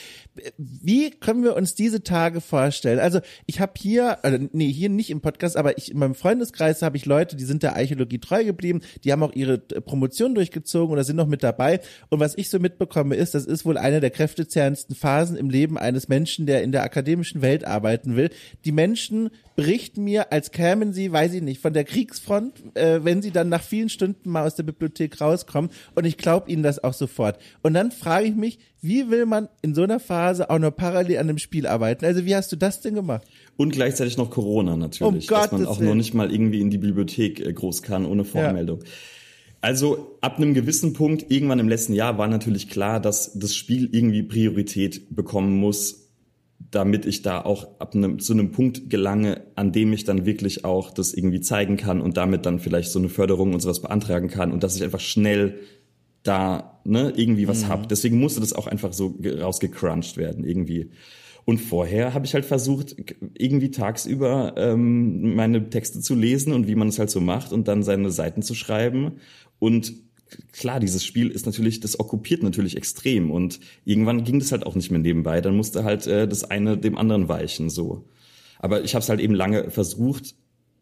Wie können wir uns diese Tage vorstellen? Also ich habe hier, also nee, hier nicht im Podcast, aber ich in meinem Freundeskreis habe ich Leute, die sind der Archäologie treu geblieben, die haben auch ihre Promotion durchgezogen oder sind noch mit dabei. Und was ich so mitbekomme ist, das ist wohl eine der kräftezehrendsten Phasen im Leben eines Menschen, der in der akademischen Welt arbeiten will. Die Menschen Menschen berichten mir, als kämen sie, weiß ich nicht, von der Kriegsfront, äh, wenn sie dann nach vielen Stunden mal aus der Bibliothek rauskommen. Und ich glaube ihnen das auch sofort. Und dann frage ich mich, wie will man in so einer Phase auch noch parallel an einem Spiel arbeiten? Also wie hast du das denn gemacht? Und gleichzeitig noch Corona natürlich, um dass man auch Willen. noch nicht mal irgendwie in die Bibliothek äh, groß kann ohne Vormeldung. Ja. Also ab einem gewissen Punkt, irgendwann im letzten Jahr, war natürlich klar, dass das Spiel irgendwie Priorität bekommen muss damit ich da auch ab einem, zu einem Punkt gelange, an dem ich dann wirklich auch das irgendwie zeigen kann und damit dann vielleicht so eine Förderung und sowas beantragen kann und dass ich einfach schnell da ne, irgendwie was mhm. hab. Deswegen musste das auch einfach so rausgecrunched werden irgendwie. Und vorher habe ich halt versucht, irgendwie tagsüber ähm, meine Texte zu lesen und wie man es halt so macht und dann seine Seiten zu schreiben und klar, dieses Spiel ist natürlich, das okkupiert natürlich extrem und irgendwann ging das halt auch nicht mehr nebenbei. Dann musste halt äh, das eine dem anderen weichen so. Aber ich habe es halt eben lange versucht,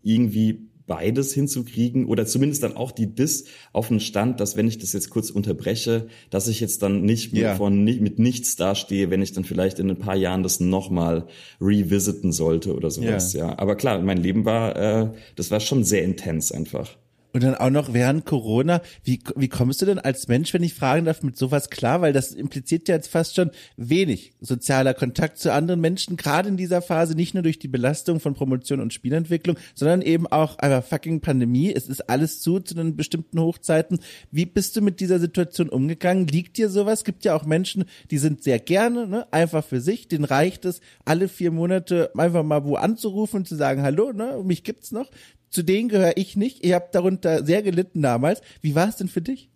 irgendwie beides hinzukriegen oder zumindest dann auch die Dis auf den Stand, dass wenn ich das jetzt kurz unterbreche, dass ich jetzt dann nicht ja. von, mit nichts dastehe, wenn ich dann vielleicht in ein paar Jahren das nochmal revisiten sollte oder sowas. Ja. ja. Aber klar, mein Leben war, äh, das war schon sehr intens einfach. Und dann auch noch während Corona. Wie, wie kommst du denn als Mensch, wenn ich fragen darf, mit sowas klar? Weil das impliziert ja jetzt fast schon wenig sozialer Kontakt zu anderen Menschen, gerade in dieser Phase, nicht nur durch die Belastung von Promotion und Spielentwicklung, sondern eben auch einfach fucking Pandemie. Es ist alles zu, zu den bestimmten Hochzeiten. Wie bist du mit dieser Situation umgegangen? Liegt dir sowas? Gibt ja auch Menschen, die sind sehr gerne, ne, einfach für sich. Den reicht es, alle vier Monate einfach mal wo anzurufen und zu sagen, hallo, ne, mich gibt's noch zu denen gehöre ich nicht. Ihr habt darunter sehr gelitten damals. Wie war es denn für dich?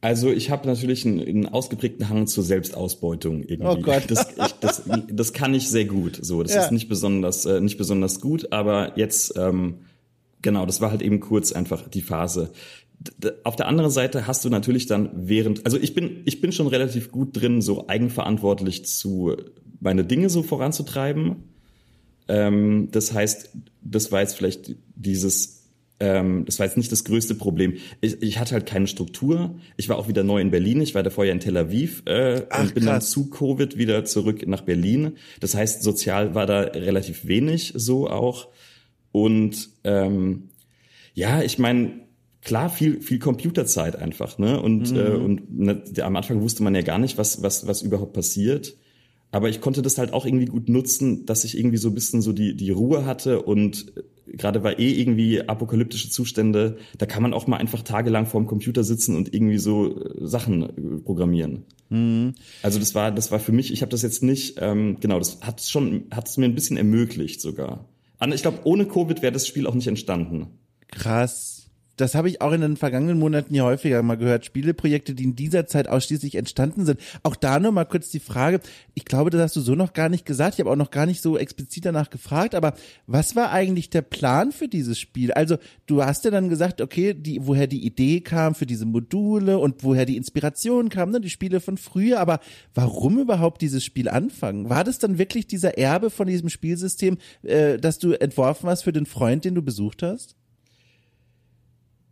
Also ich habe natürlich einen, einen, ausgeprägten Hang zur Selbstausbeutung irgendwie. Oh Gott. Das, ich, das, das kann ich sehr gut. So, das ja. ist nicht besonders äh, nicht besonders gut, aber jetzt ähm, genau, das war halt eben kurz einfach die Phase. D auf der anderen Seite hast du natürlich dann während, also ich bin ich bin schon relativ gut drin, so eigenverantwortlich zu meine Dinge so voranzutreiben ähm, das heißt, das war jetzt vielleicht dieses, ähm, das war jetzt nicht das größte Problem. Ich, ich hatte halt keine Struktur. Ich war auch wieder neu in Berlin. Ich war davor ja in Tel Aviv äh, Ach, und bin krass. dann zu Covid wieder zurück nach Berlin. Das heißt, sozial war da relativ wenig so auch. Und ähm, ja, ich meine, klar viel viel Computerzeit einfach, ne? Und mhm. äh, und ne, am Anfang wusste man ja gar nicht, was was was überhaupt passiert. Aber ich konnte das halt auch irgendwie gut nutzen, dass ich irgendwie so ein bisschen so die, die Ruhe hatte und äh, gerade war eh irgendwie apokalyptische Zustände, da kann man auch mal einfach tagelang vorm Computer sitzen und irgendwie so äh, Sachen äh, programmieren. Mhm. Also das war, das war für mich, ich habe das jetzt nicht, ähm, genau, das hat schon, hat es mir ein bisschen ermöglicht sogar. Ich glaube, ohne Covid wäre das Spiel auch nicht entstanden. Krass das habe ich auch in den vergangenen Monaten ja häufiger mal gehört, Spieleprojekte, die in dieser Zeit ausschließlich entstanden sind. Auch da nur mal kurz die Frage, ich glaube, das hast du so noch gar nicht gesagt, ich habe auch noch gar nicht so explizit danach gefragt, aber was war eigentlich der Plan für dieses Spiel? Also du hast ja dann gesagt, okay, die, woher die Idee kam für diese Module und woher die Inspiration kam, ne, die Spiele von früher, aber warum überhaupt dieses Spiel anfangen? War das dann wirklich dieser Erbe von diesem Spielsystem, äh, das du entworfen hast für den Freund, den du besucht hast?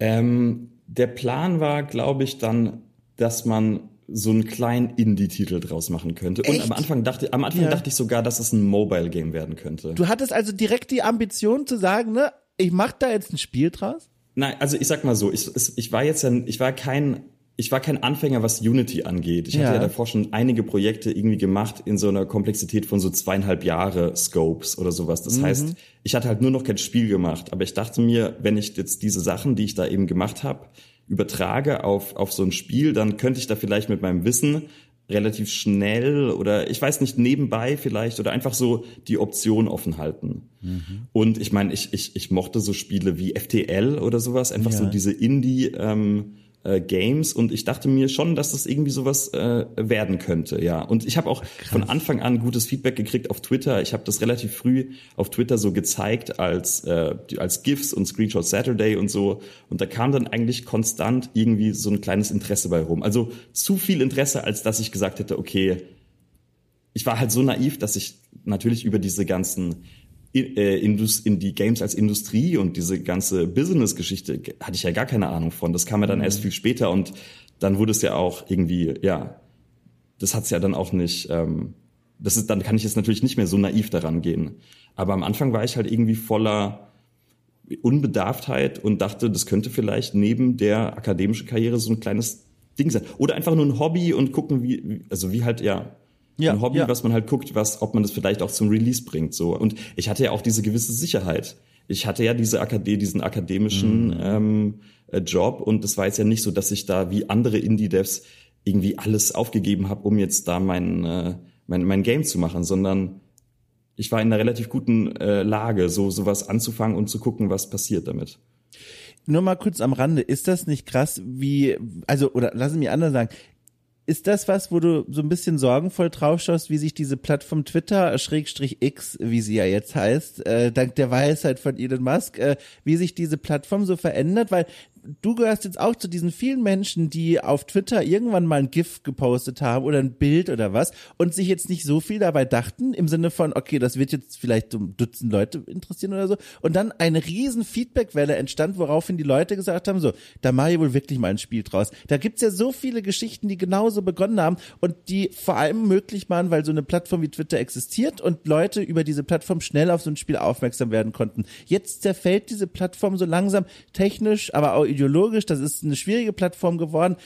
Ähm, der Plan war, glaube ich, dann, dass man so einen kleinen Indie-Titel draus machen könnte. Echt? Und am Anfang dachte, am Anfang ja. dachte ich sogar, dass es ein Mobile-Game werden könnte. Du hattest also direkt die Ambition zu sagen, ne, ich mach da jetzt ein Spiel draus? Nein, also ich sag mal so, ich, ich war jetzt ja, ich war kein ich war kein Anfänger, was Unity angeht. Ich ja. hatte ja davor schon einige Projekte irgendwie gemacht in so einer Komplexität von so zweieinhalb Jahre Scopes oder sowas. Das mhm. heißt, ich hatte halt nur noch kein Spiel gemacht. Aber ich dachte mir, wenn ich jetzt diese Sachen, die ich da eben gemacht habe, übertrage auf, auf so ein Spiel, dann könnte ich da vielleicht mit meinem Wissen relativ schnell oder ich weiß nicht, nebenbei vielleicht oder einfach so die Option offen halten. Mhm. Und ich meine, ich, ich, ich mochte so Spiele wie FTL oder sowas, einfach ja. so diese Indie, ähm, äh, Games und ich dachte mir schon, dass das irgendwie sowas äh, werden könnte, ja. Und ich habe auch Krass. von Anfang an gutes Feedback gekriegt auf Twitter. Ich habe das relativ früh auf Twitter so gezeigt als äh, als GIFs und Screenshot Saturday und so und da kam dann eigentlich konstant irgendwie so ein kleines Interesse bei rum. Also zu viel Interesse, als dass ich gesagt hätte, okay, ich war halt so naiv, dass ich natürlich über diese ganzen äh, in die Games als Industrie und diese ganze Business-Geschichte hatte ich ja gar keine Ahnung von. Das kam ja dann mhm. erst viel später und dann wurde es ja auch irgendwie, ja, das hat's ja dann auch nicht, ähm, das ist, dann kann ich jetzt natürlich nicht mehr so naiv daran gehen. Aber am Anfang war ich halt irgendwie voller Unbedarftheit und dachte, das könnte vielleicht neben der akademischen Karriere so ein kleines Ding sein. Oder einfach nur ein Hobby und gucken, wie, also wie halt, ja, ja, ein Hobby, ja. was man halt guckt, was, ob man das vielleicht auch zum Release bringt. So. Und ich hatte ja auch diese gewisse Sicherheit. Ich hatte ja diese Akademie, diesen akademischen mhm. ähm, äh, Job und es war jetzt ja nicht so, dass ich da wie andere Indie-Devs irgendwie alles aufgegeben habe, um jetzt da mein, äh, mein, mein Game zu machen, sondern ich war in einer relativ guten äh, Lage, so sowas anzufangen und zu gucken, was passiert damit. Nur mal kurz am Rande, ist das nicht krass, wie, also, oder lass mich anders sagen, ist das was, wo du so ein bisschen sorgenvoll draufschaust, wie sich diese Plattform Twitter, Schrägstrich X, wie sie ja jetzt heißt, äh, dank der Weisheit von Elon Musk, äh, wie sich diese Plattform so verändert? Weil du gehörst jetzt auch zu diesen vielen Menschen, die auf Twitter irgendwann mal ein GIF gepostet haben oder ein Bild oder was und sich jetzt nicht so viel dabei dachten, im Sinne von, okay, das wird jetzt vielleicht um Dutzend Leute interessieren oder so. Und dann eine riesen Feedbackwelle entstand, woraufhin die Leute gesagt haben, so, da mache ich wohl wirklich mal ein Spiel draus. Da gibt's ja so viele Geschichten, die genauso begonnen haben und die vor allem möglich waren, weil so eine Plattform wie Twitter existiert und Leute über diese Plattform schnell auf so ein Spiel aufmerksam werden konnten. Jetzt zerfällt diese Plattform so langsam technisch, aber auch ideologisch. Das ist eine schwierige Plattform geworden.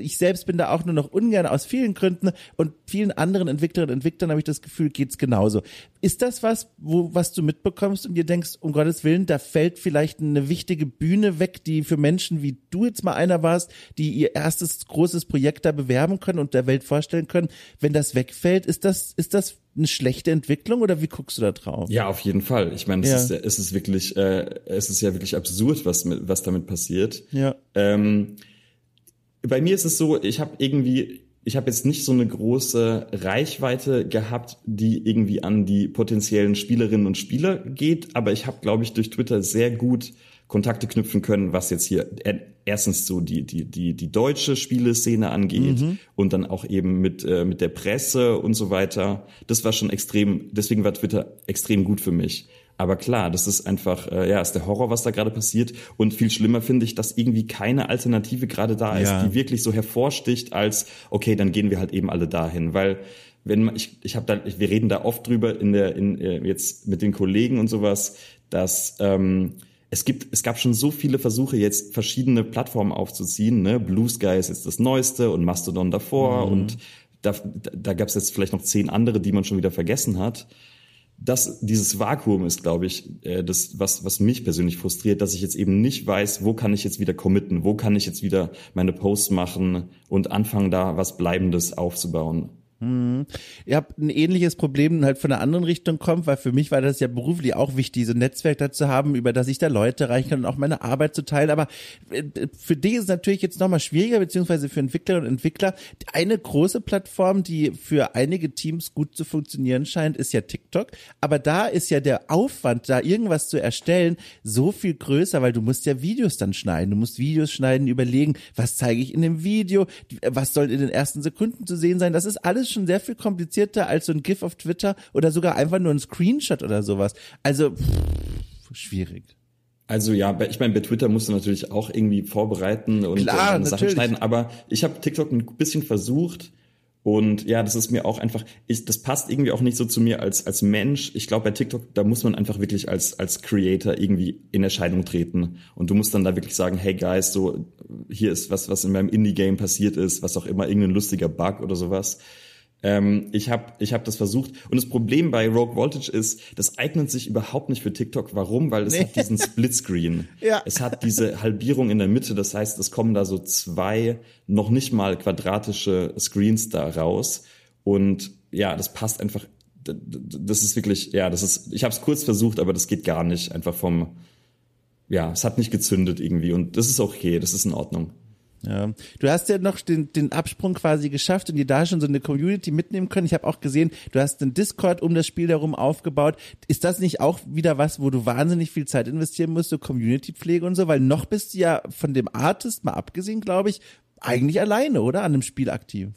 Ich selbst bin da auch nur noch ungern aus vielen Gründen und vielen anderen Entwicklerinnen und Entwicklern habe ich das Gefühl, geht's genauso. Ist das was, wo, was du mitbekommst und dir denkst, um Gottes Willen, da fällt vielleicht eine wichtige Bühne weg, die für Menschen wie du jetzt mal einer warst, die ihr erstes großes Projekt da bewerben können und der Welt vorstellen können. Wenn das wegfällt, ist das, ist das eine schlechte Entwicklung oder wie guckst du da drauf? Ja, auf jeden Fall. Ich meine, es, ja. ist, es ist wirklich, äh, es ist ja wirklich absurd, was mit, was damit passiert. Ja. Ähm, bei mir ist es so, ich habe irgendwie, ich habe jetzt nicht so eine große Reichweite gehabt, die irgendwie an die potenziellen Spielerinnen und Spieler geht, aber ich habe, glaube ich, durch Twitter sehr gut Kontakte knüpfen können, was jetzt hier erstens so die die die die deutsche Spieleszene angeht mhm. und dann auch eben mit äh, mit der Presse und so weiter. Das war schon extrem. Deswegen war Twitter extrem gut für mich. Aber klar, das ist einfach, äh, ja, ist der Horror, was da gerade passiert. Und viel schlimmer finde ich, dass irgendwie keine Alternative gerade da ist, ja. die wirklich so hervorsticht als, okay, dann gehen wir halt eben alle dahin. Weil wenn man, ich, ich habe da, wir reden da oft drüber in der, in, äh, jetzt mit den Kollegen und sowas, dass ähm, es gibt, es gab schon so viele Versuche, jetzt verschiedene Plattformen aufzuziehen. Ne? Blue Sky ist jetzt das Neueste und Mastodon davor mhm. und da, da gab es jetzt vielleicht noch zehn andere, die man schon wieder vergessen hat. Das, dieses Vakuum ist, glaube ich, äh, das, was, was mich persönlich frustriert, dass ich jetzt eben nicht weiß, wo kann ich jetzt wieder committen, wo kann ich jetzt wieder meine Posts machen und anfangen, da was Bleibendes aufzubauen. Hm. Ihr habt ein ähnliches Problem halt von einer anderen Richtung kommt, weil für mich war das ja beruflich auch wichtig, so ein Netzwerk dazu haben, über das ich da Leute erreichen kann und auch meine Arbeit zu teilen. Aber äh, für die ist es natürlich jetzt nochmal schwieriger, beziehungsweise für Entwicklerinnen und Entwickler. Eine große Plattform, die für einige Teams gut zu funktionieren scheint, ist ja TikTok. Aber da ist ja der Aufwand, da irgendwas zu erstellen, so viel größer, weil du musst ja Videos dann schneiden. Du musst Videos schneiden, überlegen, was zeige ich in dem Video, was soll in den ersten Sekunden zu sehen sein. Das ist alles ist schon sehr viel komplizierter als so ein GIF auf Twitter oder sogar einfach nur ein Screenshot oder sowas. Also pff, schwierig. Also ja, ich meine, bei Twitter musst du natürlich auch irgendwie vorbereiten und Klar, Sachen schneiden, aber ich habe TikTok ein bisschen versucht, und ja, das ist mir auch einfach, ich, das passt irgendwie auch nicht so zu mir als, als Mensch. Ich glaube, bei TikTok, da muss man einfach wirklich als, als Creator irgendwie in Erscheinung treten. Und du musst dann da wirklich sagen, hey guys, so, hier ist was, was in meinem Indie-Game passiert ist, was auch immer, irgendein lustiger Bug oder sowas. Ähm, ich habe ich hab das versucht. Und das Problem bei Rogue Voltage ist, das eignet sich überhaupt nicht für TikTok. Warum? Weil es nee. hat diesen Splitscreen. ja. Es hat diese Halbierung in der Mitte. Das heißt, es kommen da so zwei noch nicht mal quadratische Screens da raus. Und ja, das passt einfach. Das ist wirklich, ja, das ist. Ich habe es kurz versucht, aber das geht gar nicht. Einfach vom, ja, es hat nicht gezündet irgendwie. Und das ist okay. Das ist in Ordnung. Ja. Du hast ja noch den, den Absprung quasi geschafft und dir da schon so eine Community mitnehmen können. Ich habe auch gesehen, du hast einen Discord um das Spiel herum aufgebaut. Ist das nicht auch wieder was, wo du wahnsinnig viel Zeit investieren musst, so Community-Pflege und so? Weil noch bist du ja von dem Artist, mal abgesehen, glaube ich, eigentlich alleine, oder? An dem Spiel aktiv.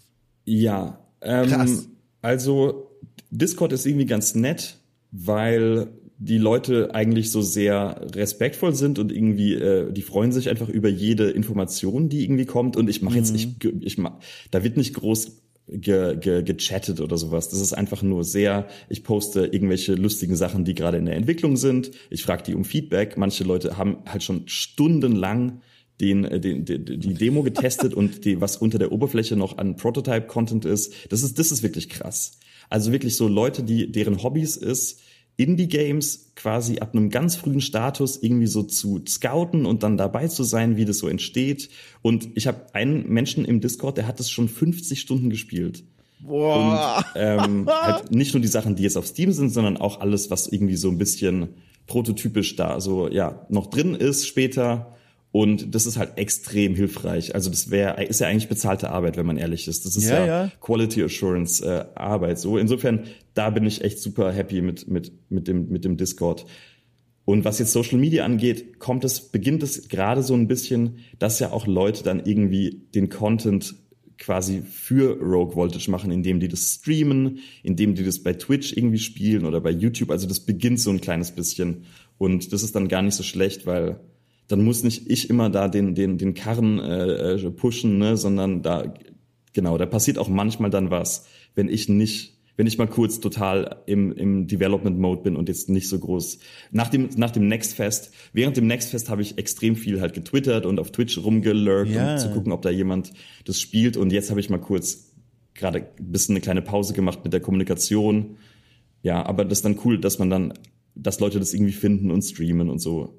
Ja. Ähm, Krass. Also Discord ist irgendwie ganz nett, weil die Leute eigentlich so sehr respektvoll sind und irgendwie, äh, die freuen sich einfach über jede Information, die irgendwie kommt. Und ich mache jetzt, ich, mhm. ich mach, da wird nicht groß ge, ge, gechattet oder sowas. Das ist einfach nur sehr, ich poste irgendwelche lustigen Sachen, die gerade in der Entwicklung sind. Ich frage die um Feedback. Manche Leute haben halt schon stundenlang den, äh, den, den, die Demo getestet und die, was unter der Oberfläche noch an Prototype-Content ist. Das ist, das ist wirklich krass. Also wirklich so Leute, die, deren Hobbys ist, Indie-Games quasi ab einem ganz frühen Status irgendwie so zu scouten und dann dabei zu sein, wie das so entsteht. Und ich habe einen Menschen im Discord, der hat das schon 50 Stunden gespielt. Boah. Und ähm, halt nicht nur die Sachen, die jetzt auf Steam sind, sondern auch alles, was irgendwie so ein bisschen prototypisch da so ja noch drin ist später und das ist halt extrem hilfreich. Also das wäre ist ja eigentlich bezahlte Arbeit, wenn man ehrlich ist. Das ist ja, ja, ja. Quality Assurance äh, Arbeit. So insofern da bin ich echt super happy mit mit mit dem mit dem Discord. Und was jetzt Social Media angeht, kommt es, beginnt es gerade so ein bisschen, dass ja auch Leute dann irgendwie den Content quasi für Rogue Voltage machen, indem die das streamen, indem die das bei Twitch irgendwie spielen oder bei YouTube. Also das beginnt so ein kleines bisschen. Und das ist dann gar nicht so schlecht, weil dann muss nicht ich immer da den, den, den Karren äh, äh pushen, ne, sondern da, genau, da passiert auch manchmal dann was, wenn ich nicht wenn ich mal kurz total im, im Development Mode bin und jetzt nicht so groß. Nach dem, nach dem Next Fest, während dem Next Fest habe ich extrem viel halt getwittert und auf Twitch rumgelurkt, ja. um zu gucken, ob da jemand das spielt. Und jetzt habe ich mal kurz gerade ein bisschen eine kleine Pause gemacht mit der Kommunikation. Ja, aber das ist dann cool, dass man dann, dass Leute das irgendwie finden und streamen und so.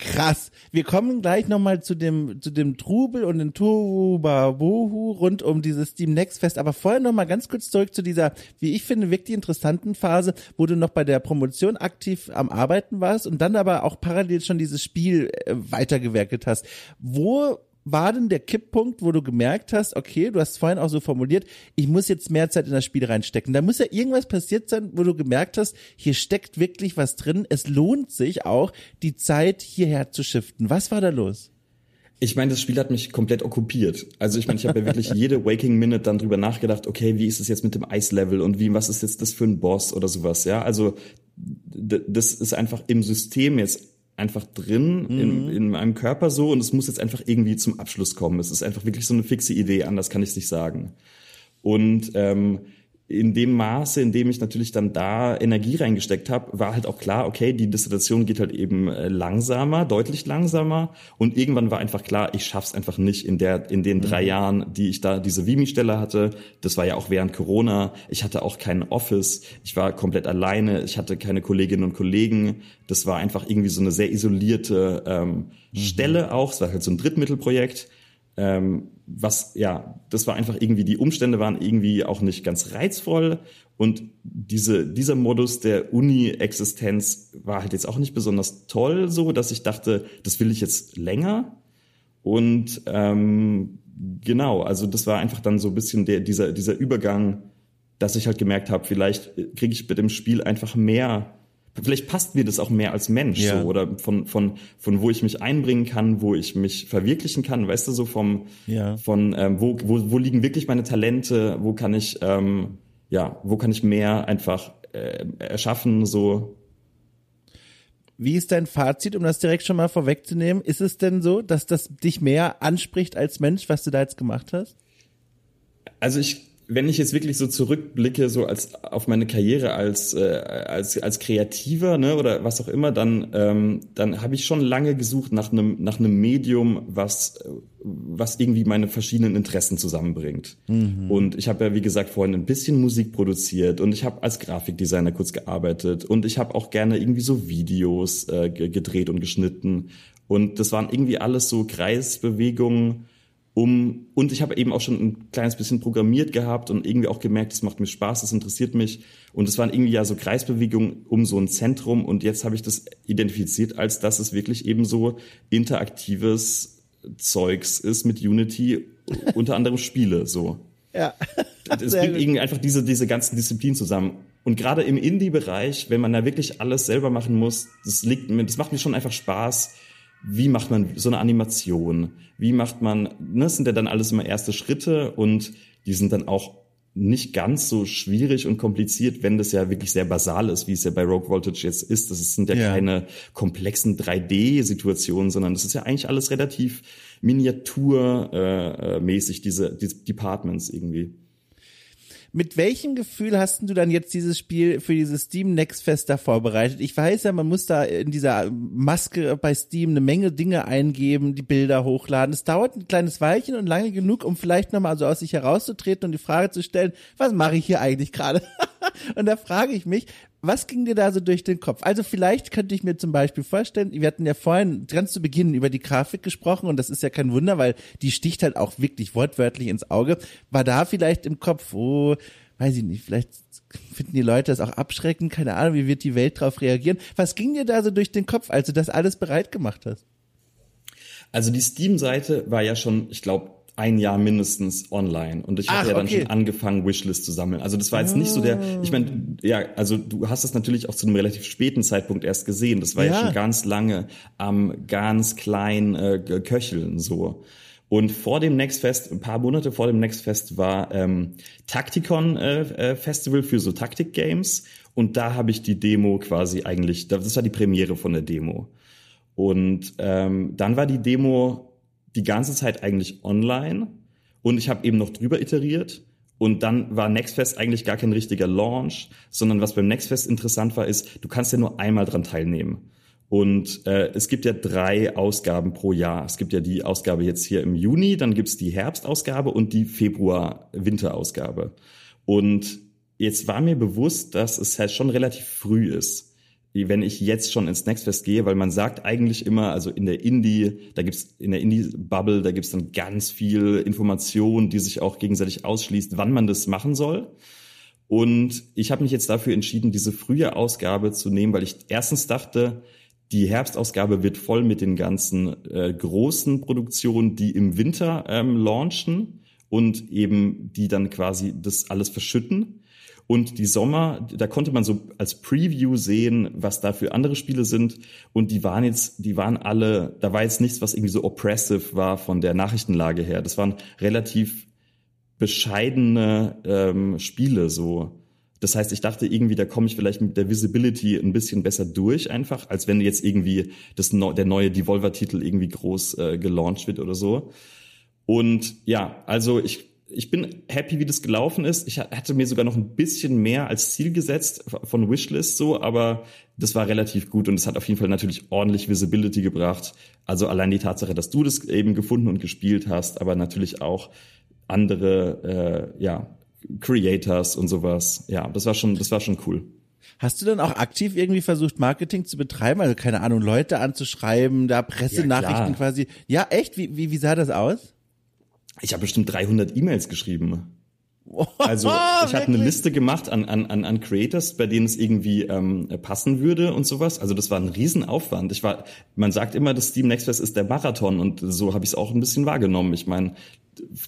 Krass. Wir kommen gleich nochmal zu dem, zu dem Trubel und den Tubabuhu rund um dieses Steam Next Fest. Aber vorher nochmal ganz kurz zurück zu dieser, wie ich finde, wirklich interessanten Phase, wo du noch bei der Promotion aktiv am Arbeiten warst und dann aber auch parallel schon dieses Spiel äh, weitergewerkelt hast. Wo war denn der Kipppunkt, wo du gemerkt hast, okay, du hast vorhin auch so formuliert, ich muss jetzt mehr Zeit in das Spiel reinstecken. Da muss ja irgendwas passiert sein, wo du gemerkt hast, hier steckt wirklich was drin. Es lohnt sich auch, die Zeit hierher zu shiften. Was war da los? Ich meine, das Spiel hat mich komplett okkupiert. Also ich meine, ich habe ja wirklich jede Waking Minute dann drüber nachgedacht, okay, wie ist es jetzt mit dem Ice-Level und wie, was ist jetzt das für ein Boss oder sowas, ja? Also das ist einfach im System jetzt einfach drin mhm. in, in meinem Körper so und es muss jetzt einfach irgendwie zum Abschluss kommen. Es ist einfach wirklich so eine fixe Idee, anders kann ich es nicht sagen. Und ähm, in dem Maße, in dem ich natürlich dann da Energie reingesteckt habe, war halt auch klar, okay, die Dissertation geht halt eben äh, langsamer, deutlich langsamer. Und irgendwann war einfach klar, ich schaff's einfach nicht in der, in den drei mhm. Jahren, die ich da diese Vimi-Stelle hatte. Das war ja auch während Corona. Ich hatte auch kein Office. Ich war komplett alleine. Ich hatte keine Kolleginnen und Kollegen. Das war einfach irgendwie so eine sehr isolierte ähm, mhm. Stelle auch. Es war halt so ein Drittmittelprojekt. Ähm, was, ja, das war einfach irgendwie, die Umstände waren irgendwie auch nicht ganz reizvoll und diese, dieser Modus der Uni-Existenz war halt jetzt auch nicht besonders toll, so dass ich dachte, das will ich jetzt länger. Und ähm, genau, also das war einfach dann so ein bisschen der, dieser, dieser Übergang, dass ich halt gemerkt habe, vielleicht kriege ich mit dem Spiel einfach mehr vielleicht passt mir das auch mehr als Mensch ja. so oder von von von wo ich mich einbringen kann, wo ich mich verwirklichen kann, weißt du so vom ja. von ähm, wo, wo wo liegen wirklich meine Talente, wo kann ich ähm, ja wo kann ich mehr einfach äh, erschaffen so. Wie ist dein Fazit, um das direkt schon mal vorwegzunehmen? Ist es denn so, dass das dich mehr anspricht als Mensch, was du da jetzt gemacht hast? Also ich wenn ich jetzt wirklich so zurückblicke, so als auf meine Karriere als äh, als als Kreativer, ne, oder was auch immer, dann ähm, dann habe ich schon lange gesucht nach einem nach einem Medium, was was irgendwie meine verschiedenen Interessen zusammenbringt. Mhm. Und ich habe ja wie gesagt vorhin ein bisschen Musik produziert und ich habe als Grafikdesigner kurz gearbeitet und ich habe auch gerne irgendwie so Videos äh, gedreht und geschnitten und das waren irgendwie alles so Kreisbewegungen um und ich habe eben auch schon ein kleines bisschen programmiert gehabt und irgendwie auch gemerkt, es macht mir Spaß, es interessiert mich und es waren irgendwie ja so Kreisbewegungen um so ein Zentrum und jetzt habe ich das identifiziert, als dass es wirklich eben so interaktives Zeugs ist mit Unity, unter anderem Spiele so. Ja. Es bringt irgendwie einfach diese diese ganzen Disziplinen zusammen. Und gerade im Indie-Bereich, wenn man da wirklich alles selber machen muss, das liegt mir, das macht mir schon einfach Spaß wie macht man so eine Animation? Wie macht man, ne, das sind ja dann alles immer erste Schritte und die sind dann auch nicht ganz so schwierig und kompliziert, wenn das ja wirklich sehr basal ist, wie es ja bei Rogue Voltage jetzt ist. Das sind ja, ja. keine komplexen 3D-Situationen, sondern das ist ja eigentlich alles relativ miniaturmäßig, äh, diese, diese Departments irgendwie. Mit welchem Gefühl hast du dann jetzt dieses Spiel für dieses Steam Next Fest da vorbereitet? Ich weiß ja, man muss da in dieser Maske bei Steam eine Menge Dinge eingeben, die Bilder hochladen. Es dauert ein kleines Weilchen und lange genug, um vielleicht nochmal so aus sich herauszutreten und die Frage zu stellen, was mache ich hier eigentlich gerade? und da frage ich mich, was ging dir da so durch den Kopf? Also vielleicht könnte ich mir zum Beispiel vorstellen, wir hatten ja vorhin ganz zu Beginn über die Grafik gesprochen und das ist ja kein Wunder, weil die sticht halt auch wirklich wortwörtlich ins Auge. War da vielleicht im Kopf, oh, weiß ich nicht, vielleicht finden die Leute das auch abschreckend, keine Ahnung, wie wird die Welt darauf reagieren? Was ging dir da so durch den Kopf, als du das alles bereit gemacht hast? Also die Steam-Seite war ja schon, ich glaube, ein Jahr mindestens online und ich habe ja dann okay. schon angefangen, Wishlist zu sammeln. Also das war jetzt nicht so der, ich meine, ja, also du hast es natürlich auch zu einem relativ späten Zeitpunkt erst gesehen. Das war ja, ja schon ganz lange am ganz kleinen äh, Köcheln so. Und vor dem Next Fest, ein paar Monate vor dem Next Fest war ähm, Taktikon äh, äh, Festival für so Taktik-Games. Und da habe ich die Demo quasi eigentlich, das war die Premiere von der Demo. Und ähm, dann war die Demo die ganze Zeit eigentlich online und ich habe eben noch drüber iteriert. Und dann war Nextfest eigentlich gar kein richtiger Launch, sondern was beim Nextfest interessant war, ist, du kannst ja nur einmal dran teilnehmen. Und äh, es gibt ja drei Ausgaben pro Jahr. Es gibt ja die Ausgabe jetzt hier im Juni, dann gibt's die Herbstausgabe und die Februar-Winterausgabe. Und jetzt war mir bewusst, dass es halt schon relativ früh ist wenn ich jetzt schon ins Nextfest gehe, weil man sagt eigentlich immer, also in der Indie, da gibt's in der Indie-Bubble, da gibt's dann ganz viel Information, die sich auch gegenseitig ausschließt, wann man das machen soll. Und ich habe mich jetzt dafür entschieden, diese frühe Ausgabe zu nehmen, weil ich erstens dachte, die Herbstausgabe wird voll mit den ganzen äh, großen Produktionen, die im Winter ähm, launchen und eben die dann quasi das alles verschütten. Und die Sommer, da konnte man so als Preview sehen, was da für andere Spiele sind. Und die waren jetzt, die waren alle, da war jetzt nichts, was irgendwie so oppressive war von der Nachrichtenlage her. Das waren relativ bescheidene ähm, Spiele so. Das heißt, ich dachte irgendwie, da komme ich vielleicht mit der Visibility ein bisschen besser durch einfach, als wenn jetzt irgendwie das der neue Devolver-Titel irgendwie groß äh, gelauncht wird oder so. Und ja, also ich ich bin happy, wie das gelaufen ist. Ich hatte mir sogar noch ein bisschen mehr als Ziel gesetzt von Wishlist so, aber das war relativ gut und es hat auf jeden Fall natürlich ordentlich Visibility gebracht. Also allein die Tatsache, dass du das eben gefunden und gespielt hast, aber natürlich auch andere, äh, ja, Creators und sowas. Ja, das war schon, das war schon cool. Hast du dann auch aktiv irgendwie versucht, Marketing zu betreiben? Also keine Ahnung, Leute anzuschreiben, da Pressenachrichten ja, quasi. Ja, echt? Wie, wie, wie sah das aus? Ich habe bestimmt 300 E-Mails geschrieben. Also ich habe eine Liste gemacht an, an, an, an Creators, bei denen es irgendwie ähm, passen würde und sowas. Also das war ein Riesenaufwand. Ich war, man sagt immer, das Steam Next Fest ist der Marathon und so habe ich es auch ein bisschen wahrgenommen. Ich meine,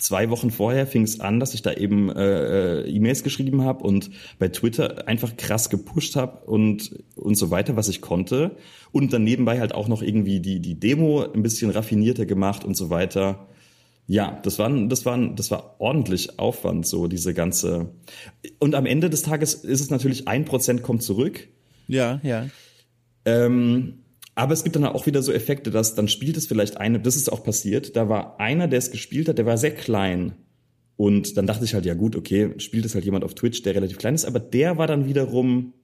zwei Wochen vorher fing es an, dass ich da eben äh, äh, E-Mails geschrieben habe und bei Twitter einfach krass gepusht habe und und so weiter, was ich konnte. Und dann nebenbei halt auch noch irgendwie die die Demo ein bisschen raffinierter gemacht und so weiter. Ja, das war, das war, das war ordentlich Aufwand, so diese ganze. Und am Ende des Tages ist es natürlich ein Prozent kommt zurück. Ja, ja. Ähm, aber es gibt dann auch wieder so Effekte, dass dann spielt es vielleicht eine, das ist auch passiert, da war einer, der es gespielt hat, der war sehr klein. Und dann dachte ich halt, ja gut, okay, spielt es halt jemand auf Twitch, der relativ klein ist, aber der war dann wiederum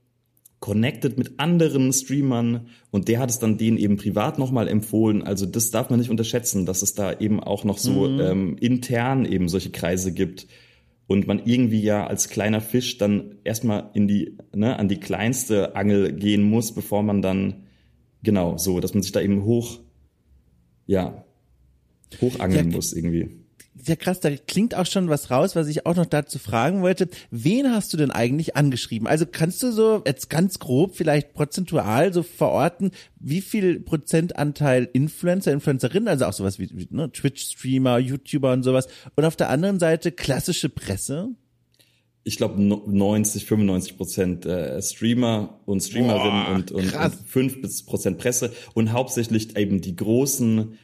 connected mit anderen Streamern und der hat es dann denen eben privat nochmal empfohlen. Also das darf man nicht unterschätzen, dass es da eben auch noch so mhm. ähm, intern eben solche Kreise gibt und man irgendwie ja als kleiner Fisch dann erstmal in die, ne, an die kleinste Angel gehen muss, bevor man dann, genau, so, dass man sich da eben hoch, ja, hochangeln ja, muss irgendwie ja krass, da klingt auch schon was raus, was ich auch noch dazu fragen wollte. Wen hast du denn eigentlich angeschrieben? Also kannst du so jetzt ganz grob vielleicht prozentual so verorten, wie viel Prozentanteil Influencer, Influencerinnen, also auch sowas wie, wie ne, Twitch-Streamer, YouTuber und sowas und auf der anderen Seite klassische Presse? ich glaube 90, 95 Prozent äh, Streamer und Streamerinnen Boah, und, und, und 5 Prozent Presse und hauptsächlich eben die großen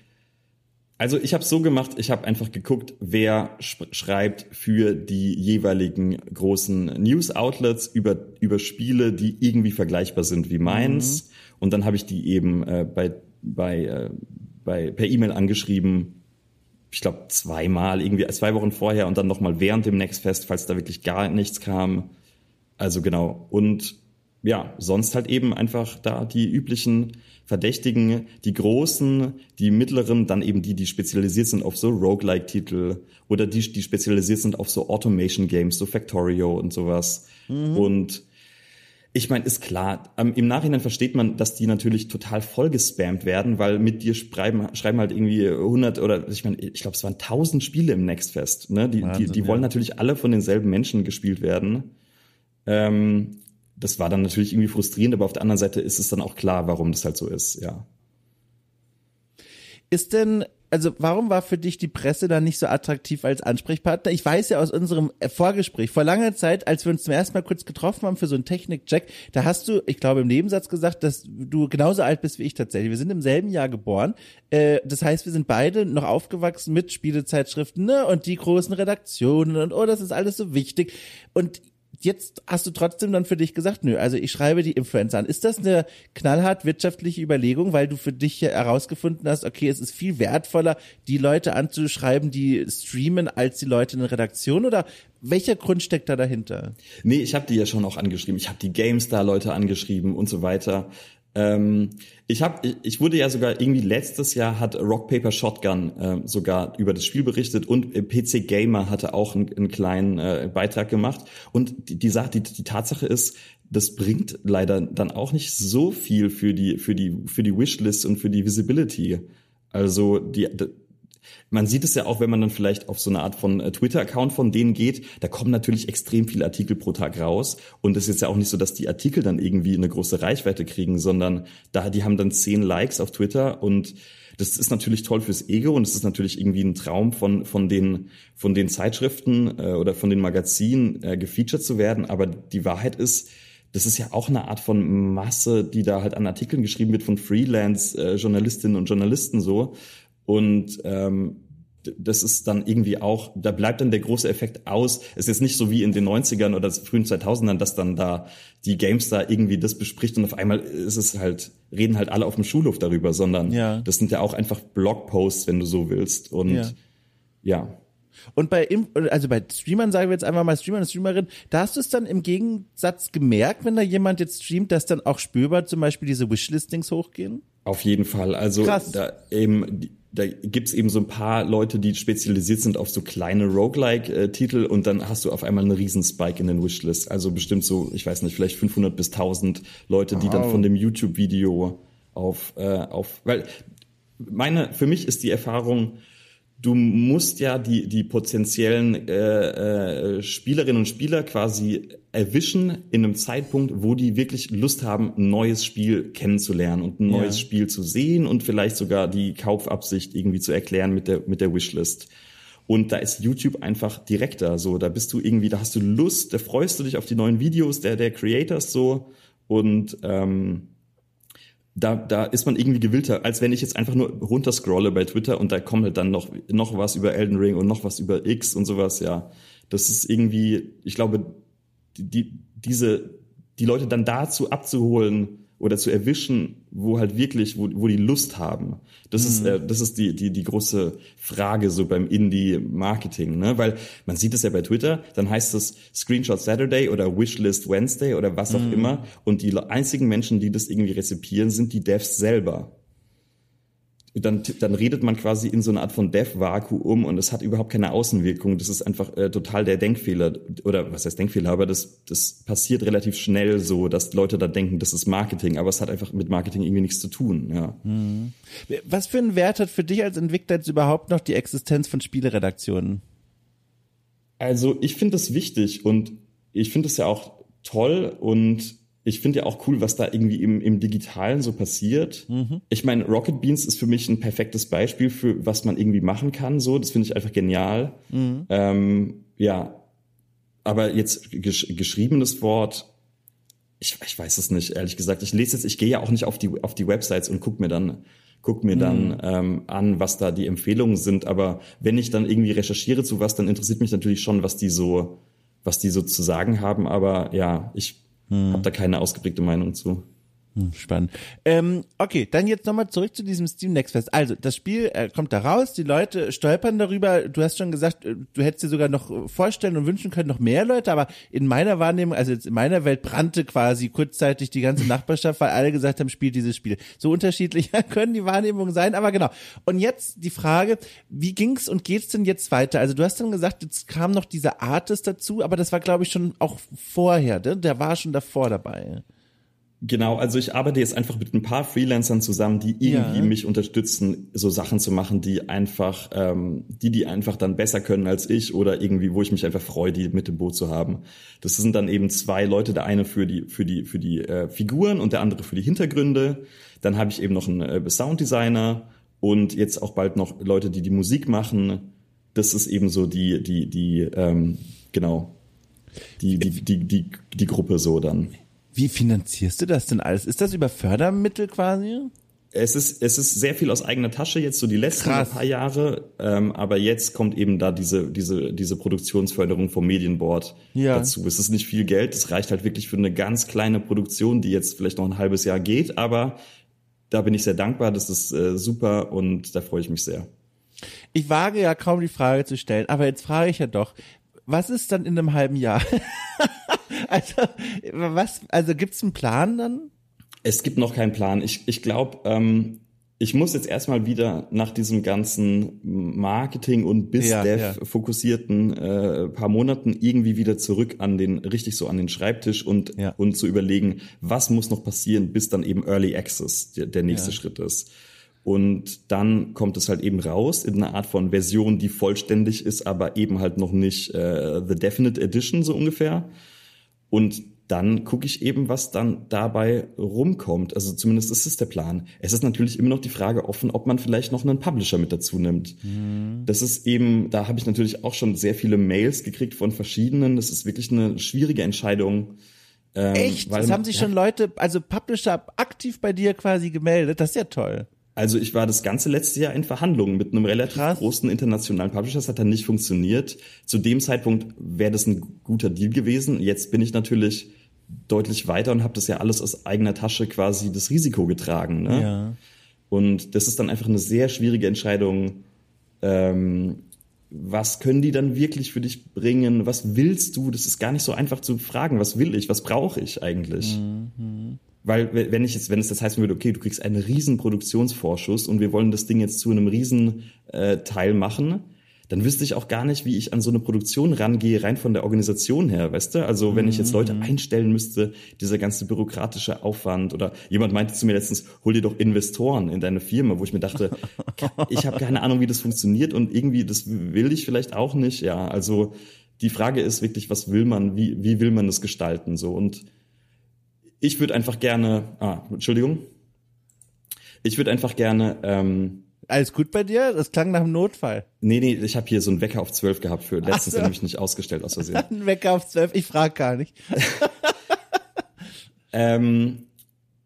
also ich habe so gemacht, ich habe einfach geguckt, wer schreibt für die jeweiligen großen News-Outlets über, über Spiele, die irgendwie vergleichbar sind wie meins. Mhm. Und dann habe ich die eben äh, bei, bei, äh, bei, per E-Mail angeschrieben, ich glaube zweimal, irgendwie zwei Wochen vorher und dann nochmal während dem Next Fest, falls da wirklich gar nichts kam. Also genau. Und ja, sonst halt eben einfach da die üblichen Verdächtigen, die großen, die mittleren, dann eben die, die spezialisiert sind auf so Roguelike-Titel oder die, die spezialisiert sind auf so Automation-Games, so Factorio und sowas. Mhm. Und ich meine, ist klar, ähm, im Nachhinein versteht man, dass die natürlich total voll gespammt werden, weil mit dir schreiben, schreiben halt irgendwie 100 oder ich meine, ich glaube, es waren 1000 Spiele im Nextfest. Ne? Die, Wahnsinn, die, die wollen ja. natürlich alle von denselben Menschen gespielt werden. Ähm, das war dann natürlich irgendwie frustrierend, aber auf der anderen Seite ist es dann auch klar, warum das halt so ist, ja. Ist denn also warum war für dich die Presse dann nicht so attraktiv als Ansprechpartner? Ich weiß ja aus unserem Vorgespräch vor langer Zeit, als wir uns zum ersten Mal kurz getroffen haben für so einen Technik-Check, da hast du, ich glaube, im Nebensatz gesagt, dass du genauso alt bist wie ich tatsächlich. Wir sind im selben Jahr geboren. Äh, das heißt, wir sind beide noch aufgewachsen mit Spielezeitschriften ne? und die großen Redaktionen und oh, das ist alles so wichtig. Und jetzt hast du trotzdem dann für dich gesagt, nö, also ich schreibe die Influencer an. Ist das eine knallhart wirtschaftliche Überlegung, weil du für dich herausgefunden hast, okay, es ist viel wertvoller, die Leute anzuschreiben, die streamen, als die Leute in der Redaktion oder welcher Grund steckt da dahinter? Nee, ich habe die ja schon auch angeschrieben. Ich habe die GameStar-Leute angeschrieben und so weiter. Ähm, ich habe, ich wurde ja sogar irgendwie letztes Jahr hat Rock Paper Shotgun äh, sogar über das Spiel berichtet und äh, PC Gamer hatte auch einen, einen kleinen äh, Beitrag gemacht. Und die, die, die, die Tatsache ist, das bringt leider dann auch nicht so viel für die für die für die Wishlist und für die Visibility. Also die man sieht es ja auch, wenn man dann vielleicht auf so eine Art von äh, Twitter-Account von denen geht, da kommen natürlich extrem viele Artikel pro Tag raus. Und es ist ja auch nicht so, dass die Artikel dann irgendwie eine große Reichweite kriegen, sondern da, die haben dann zehn Likes auf Twitter und das ist natürlich toll fürs Ego und es ist natürlich irgendwie ein Traum von, von den, von den Zeitschriften äh, oder von den Magazinen äh, gefeatured zu werden. Aber die Wahrheit ist, das ist ja auch eine Art von Masse, die da halt an Artikeln geschrieben wird von Freelance-Journalistinnen äh, und Journalisten so. Und ähm, das ist dann irgendwie auch, da bleibt dann der große Effekt aus. Es ist jetzt nicht so wie in den 90ern oder frühen 2000ern, dass dann da die Games da irgendwie das bespricht und auf einmal ist es halt, reden halt alle auf dem Schulhof darüber, sondern ja. das sind ja auch einfach Blogposts, wenn du so willst. Und ja. ja. Und bei, also bei Streamern, sagen wir jetzt einfach mal Streamer und Streamerin, da hast du es dann im Gegensatz gemerkt, wenn da jemand jetzt streamt, dass dann auch spürbar zum Beispiel diese Wishlistings hochgehen? Auf jeden Fall. Also Krass. da eben, da gibt's eben so ein paar Leute, die spezialisiert sind auf so kleine Roguelike-Titel und dann hast du auf einmal einen riesen Spike in den Wishlist. Also bestimmt so, ich weiß nicht, vielleicht 500 bis 1000 Leute, die wow. dann von dem YouTube-Video auf, äh, auf, weil meine, für mich ist die Erfahrung, du musst ja die, die potenziellen äh, äh, Spielerinnen und Spieler quasi erwischen in einem Zeitpunkt, wo die wirklich Lust haben, ein neues Spiel kennenzulernen und ein neues ja. Spiel zu sehen und vielleicht sogar die Kaufabsicht irgendwie zu erklären mit der, mit der Wishlist. Und da ist YouTube einfach direkter, so, da bist du irgendwie, da hast du Lust, da freust du dich auf die neuen Videos der, der Creators so und ähm, da, da ist man irgendwie gewillter, als wenn ich jetzt einfach nur runterscrolle bei Twitter und da kommt halt dann noch, noch was über Elden Ring und noch was über X und sowas, ja. Das ist irgendwie, ich glaube, die, die, diese, die Leute dann dazu abzuholen, oder zu erwischen, wo halt wirklich, wo, wo die Lust haben. Das mhm. ist, äh, das ist die, die, die große Frage so beim Indie-Marketing, ne? Weil man sieht es ja bei Twitter, dann heißt es Screenshot Saturday oder Wishlist Wednesday oder was auch mhm. immer. Und die einzigen Menschen, die das irgendwie rezipieren, sind die Devs selber dann, dann redet man quasi in so eine Art von Dev-Vakuum und es hat überhaupt keine Außenwirkung. Das ist einfach äh, total der Denkfehler. Oder was heißt Denkfehler? Aber das, das passiert relativ schnell so, dass Leute da denken, das ist Marketing. Aber es hat einfach mit Marketing irgendwie nichts zu tun. Ja. Mhm. Was für einen Wert hat für dich als Entwickler jetzt überhaupt noch die Existenz von Spieleredaktionen? Also ich finde das wichtig und ich finde es ja auch toll und ich finde ja auch cool, was da irgendwie im, im Digitalen so passiert. Mhm. Ich meine, Rocket Beans ist für mich ein perfektes Beispiel für was man irgendwie machen kann. So, das finde ich einfach genial. Mhm. Ähm, ja, aber jetzt gesch geschriebenes Wort, ich, ich weiß es nicht, ehrlich gesagt. Ich lese jetzt, ich gehe ja auch nicht auf die auf die Websites und guck mir dann guck mir dann mhm. ähm, an, was da die Empfehlungen sind. Aber wenn ich dann irgendwie recherchiere zu was, dann interessiert mich natürlich schon, was die so was die so zu sagen haben. Aber ja, ich hm. Hab da keine ausgeprägte Meinung zu. Hm, spannend. Ähm, okay, dann jetzt nochmal zurück zu diesem Steam Next Fest. Also, das Spiel äh, kommt da raus, die Leute stolpern darüber. Du hast schon gesagt, äh, du hättest dir sogar noch vorstellen und wünschen können, noch mehr Leute, aber in meiner Wahrnehmung, also jetzt in meiner Welt brannte quasi kurzzeitig die ganze Nachbarschaft, weil alle gesagt haben, spielt dieses Spiel. So unterschiedlich können die Wahrnehmungen sein, aber genau. Und jetzt die Frage, wie ging's und geht's denn jetzt weiter? Also, du hast dann gesagt, jetzt kam noch dieser Artist dazu, aber das war, glaube ich, schon auch vorher, ne? Der war schon davor dabei. Genau, also ich arbeite jetzt einfach mit ein paar Freelancern zusammen, die irgendwie ja. mich unterstützen, so Sachen zu machen, die einfach, ähm, die die einfach dann besser können als ich oder irgendwie, wo ich mich einfach freue, die mit dem Boot zu haben. Das sind dann eben zwei Leute, der eine für die für die für die äh, Figuren und der andere für die Hintergründe. Dann habe ich eben noch einen äh, Sounddesigner und jetzt auch bald noch Leute, die die Musik machen. Das ist eben so die, die, die, ähm, genau, die, die, die, die, die Gruppe so dann. Wie finanzierst du das denn alles? Ist das über Fördermittel quasi? Es ist, es ist sehr viel aus eigener Tasche jetzt so die letzten Krass. paar Jahre, ähm, aber jetzt kommt eben da diese, diese, diese Produktionsförderung vom Medienboard ja. dazu. Es ist nicht viel Geld, es reicht halt wirklich für eine ganz kleine Produktion, die jetzt vielleicht noch ein halbes Jahr geht, aber da bin ich sehr dankbar, das ist äh, super und da freue ich mich sehr. Ich wage ja kaum die Frage zu stellen, aber jetzt frage ich ja doch, was ist dann in einem halben Jahr? also, was, also gibt's einen Plan dann? Es gibt noch keinen Plan. Ich, ich glaube, ähm, ich muss jetzt erstmal wieder nach diesem ganzen Marketing und BizDev ja, ja. fokussierten äh, paar Monaten irgendwie wieder zurück an den richtig so an den Schreibtisch und ja. und zu überlegen, was muss noch passieren, bis dann eben Early Access der, der nächste Schritt ist. Und dann kommt es halt eben raus in einer Art von Version, die vollständig ist, aber eben halt noch nicht äh, The Definite Edition so ungefähr. Und dann gucke ich eben, was dann dabei rumkommt. Also zumindest ist es der Plan. Es ist natürlich immer noch die Frage offen, ob man vielleicht noch einen Publisher mit dazu nimmt. Mhm. Das ist eben, da habe ich natürlich auch schon sehr viele Mails gekriegt von verschiedenen. Das ist wirklich eine schwierige Entscheidung. Ähm, Echt? Das haben sich ja, schon Leute, also Publisher aktiv bei dir quasi gemeldet. Das ist ja toll. Also ich war das ganze letzte Jahr in Verhandlungen mit einem relativ Krass. großen internationalen Publisher. Das hat dann nicht funktioniert. Zu dem Zeitpunkt wäre das ein guter Deal gewesen. Jetzt bin ich natürlich deutlich weiter und habe das ja alles aus eigener Tasche quasi das Risiko getragen. Ne? Ja. Und das ist dann einfach eine sehr schwierige Entscheidung. Ähm, was können die dann wirklich für dich bringen? Was willst du? Das ist gar nicht so einfach zu fragen. Was will ich? Was brauche ich eigentlich? Mhm. Weil wenn ich jetzt, wenn es das heißen würde, okay, du kriegst einen riesen Produktionsvorschuss und wir wollen das Ding jetzt zu einem riesen äh, Teil machen, dann wüsste ich auch gar nicht, wie ich an so eine Produktion rangehe, rein von der Organisation her, weißt du? Also wenn ich jetzt Leute mhm. einstellen müsste, dieser ganze bürokratische Aufwand oder jemand meinte zu mir letztens, hol dir doch Investoren in deine Firma, wo ich mir dachte, ich habe keine Ahnung, wie das funktioniert und irgendwie, das will ich vielleicht auch nicht, ja. Also die Frage ist wirklich, was will man, wie, wie will man das gestalten, so und ich würde einfach gerne, ah, Entschuldigung, ich würde einfach gerne. Ähm, Alles gut bei dir? Das klang nach einem Notfall. Nee, nee, ich habe hier so einen Wecker auf zwölf gehabt für letztens, so. den habe ich nicht ausgestellt aus Versehen. Ein Wecker auf zwölf, ich frage gar nicht. ähm,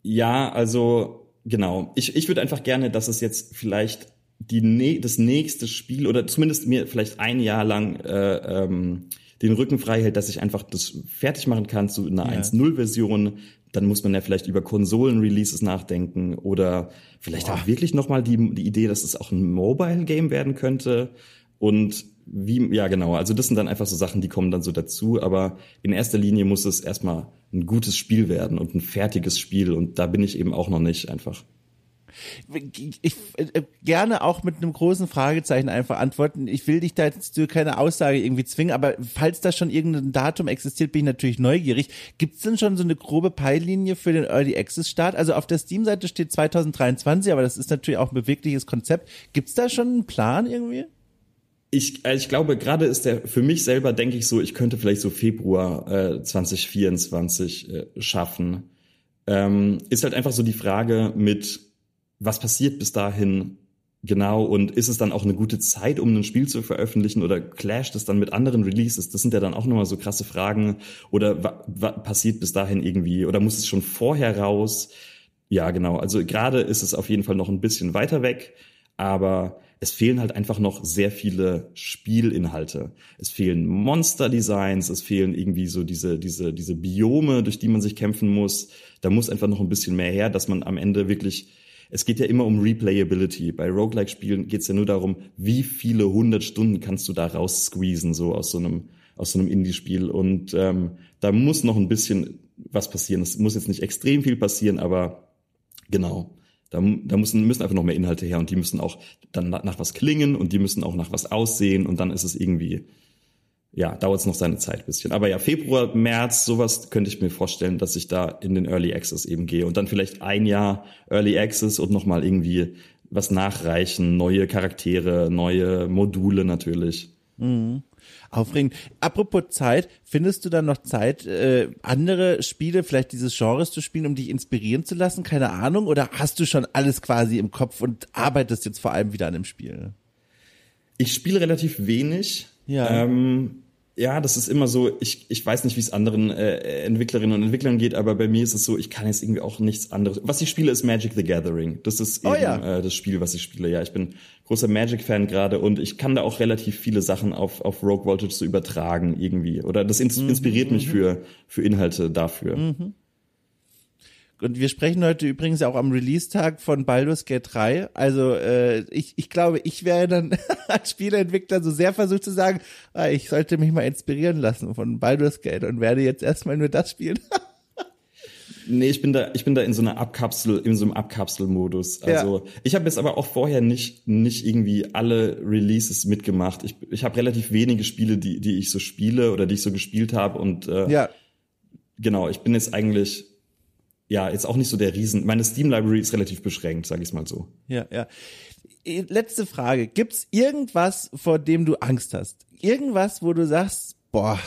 ja, also genau. Ich, ich würde einfach gerne, dass es jetzt vielleicht die das nächste Spiel oder zumindest mir vielleicht ein Jahr lang äh, ähm, den Rücken frei hält, dass ich einfach das fertig machen kann zu einer ja. 1.0-Version, dann muss man ja vielleicht über Konsolen-Releases nachdenken oder vielleicht Boah. auch wirklich nochmal die, die Idee, dass es auch ein Mobile-Game werden könnte. Und wie, ja genau, also das sind dann einfach so Sachen, die kommen dann so dazu, aber in erster Linie muss es erstmal ein gutes Spiel werden und ein fertiges Spiel und da bin ich eben auch noch nicht einfach ich äh, gerne auch mit einem großen Fragezeichen einfach antworten. Ich will dich da jetzt zu keine Aussage irgendwie zwingen, aber falls da schon irgendein Datum existiert, bin ich natürlich neugierig. Gibt es denn schon so eine grobe Peillinie für den Early Access Start? Also auf der Steam-Seite steht 2023, aber das ist natürlich auch ein bewegliches Konzept. Gibt es da schon einen Plan irgendwie? Ich, äh, ich glaube, gerade ist der, für mich selber denke ich so, ich könnte vielleicht so Februar äh, 2024 äh, schaffen. Ähm, ist halt einfach so die Frage mit, was passiert bis dahin genau und ist es dann auch eine gute Zeit, um ein Spiel zu veröffentlichen oder clasht es dann mit anderen Releases? Das sind ja dann auch nochmal so krasse Fragen. Oder was passiert bis dahin irgendwie? Oder muss es schon vorher raus? Ja, genau. Also gerade ist es auf jeden Fall noch ein bisschen weiter weg, aber es fehlen halt einfach noch sehr viele Spielinhalte. Es fehlen Monster-Designs, es fehlen irgendwie so diese, diese, diese Biome, durch die man sich kämpfen muss. Da muss einfach noch ein bisschen mehr her, dass man am Ende wirklich es geht ja immer um Replayability. Bei Roguelike-Spielen geht es ja nur darum, wie viele hundert Stunden kannst du da raus squeezen, so aus so einem, aus so einem Indie-Spiel. Und ähm, da muss noch ein bisschen was passieren. Es muss jetzt nicht extrem viel passieren, aber genau. Da, da müssen, müssen einfach noch mehr Inhalte her und die müssen auch dann nach, nach was klingen und die müssen auch nach was aussehen und dann ist es irgendwie ja, dauert es noch seine Zeit bisschen. Aber ja, Februar, März, sowas könnte ich mir vorstellen, dass ich da in den Early Access eben gehe und dann vielleicht ein Jahr Early Access und nochmal irgendwie was nachreichen, neue Charaktere, neue Module natürlich. Mhm. Aufregend. Apropos Zeit, findest du dann noch Zeit, äh, andere Spiele, vielleicht dieses Genres zu spielen, um dich inspirieren zu lassen? Keine Ahnung. Oder hast du schon alles quasi im Kopf und arbeitest jetzt vor allem wieder an dem Spiel? Ich spiele relativ wenig. Ja. Ähm, ja, das ist immer so, ich, ich weiß nicht, wie es anderen äh, Entwicklerinnen und Entwicklern geht, aber bei mir ist es so, ich kann jetzt irgendwie auch nichts anderes. Was ich spiele, ist Magic the Gathering. Das ist Oh eben ja. äh, das Spiel, was ich spiele. Ja, ich bin großer Magic-Fan gerade und ich kann da auch relativ viele Sachen auf, auf Rogue Voltage so übertragen irgendwie. Oder das ins Mhm, inspiriert mich für, für Inhalte dafür. Und wir sprechen heute übrigens auch am Release-Tag von Baldur's Gate 3. Also äh, ich, ich glaube, ich wäre dann als Spieleentwickler so sehr versucht zu sagen, ah, ich sollte mich mal inspirieren lassen von Baldur's Gate und werde jetzt erstmal nur das spielen. Nee, ich bin da, ich bin da in so einer Abkapsel, in so einem Abkapselmodus. Also ich habe jetzt aber auch vorher nicht, nicht irgendwie alle Releases mitgemacht. Ich, ich habe relativ wenige Spiele, die, die ich so spiele oder die ich so gespielt habe. Und äh, ja, genau, ich bin jetzt eigentlich ja jetzt auch nicht so der Riesen. Meine Steam Library ist relativ beschränkt, sage ich mal so. ja, ja. Eh, Letzte Frage. Gibt's irgendwas, vor dem du Angst hast? Irgendwas, wo du sagst, boah,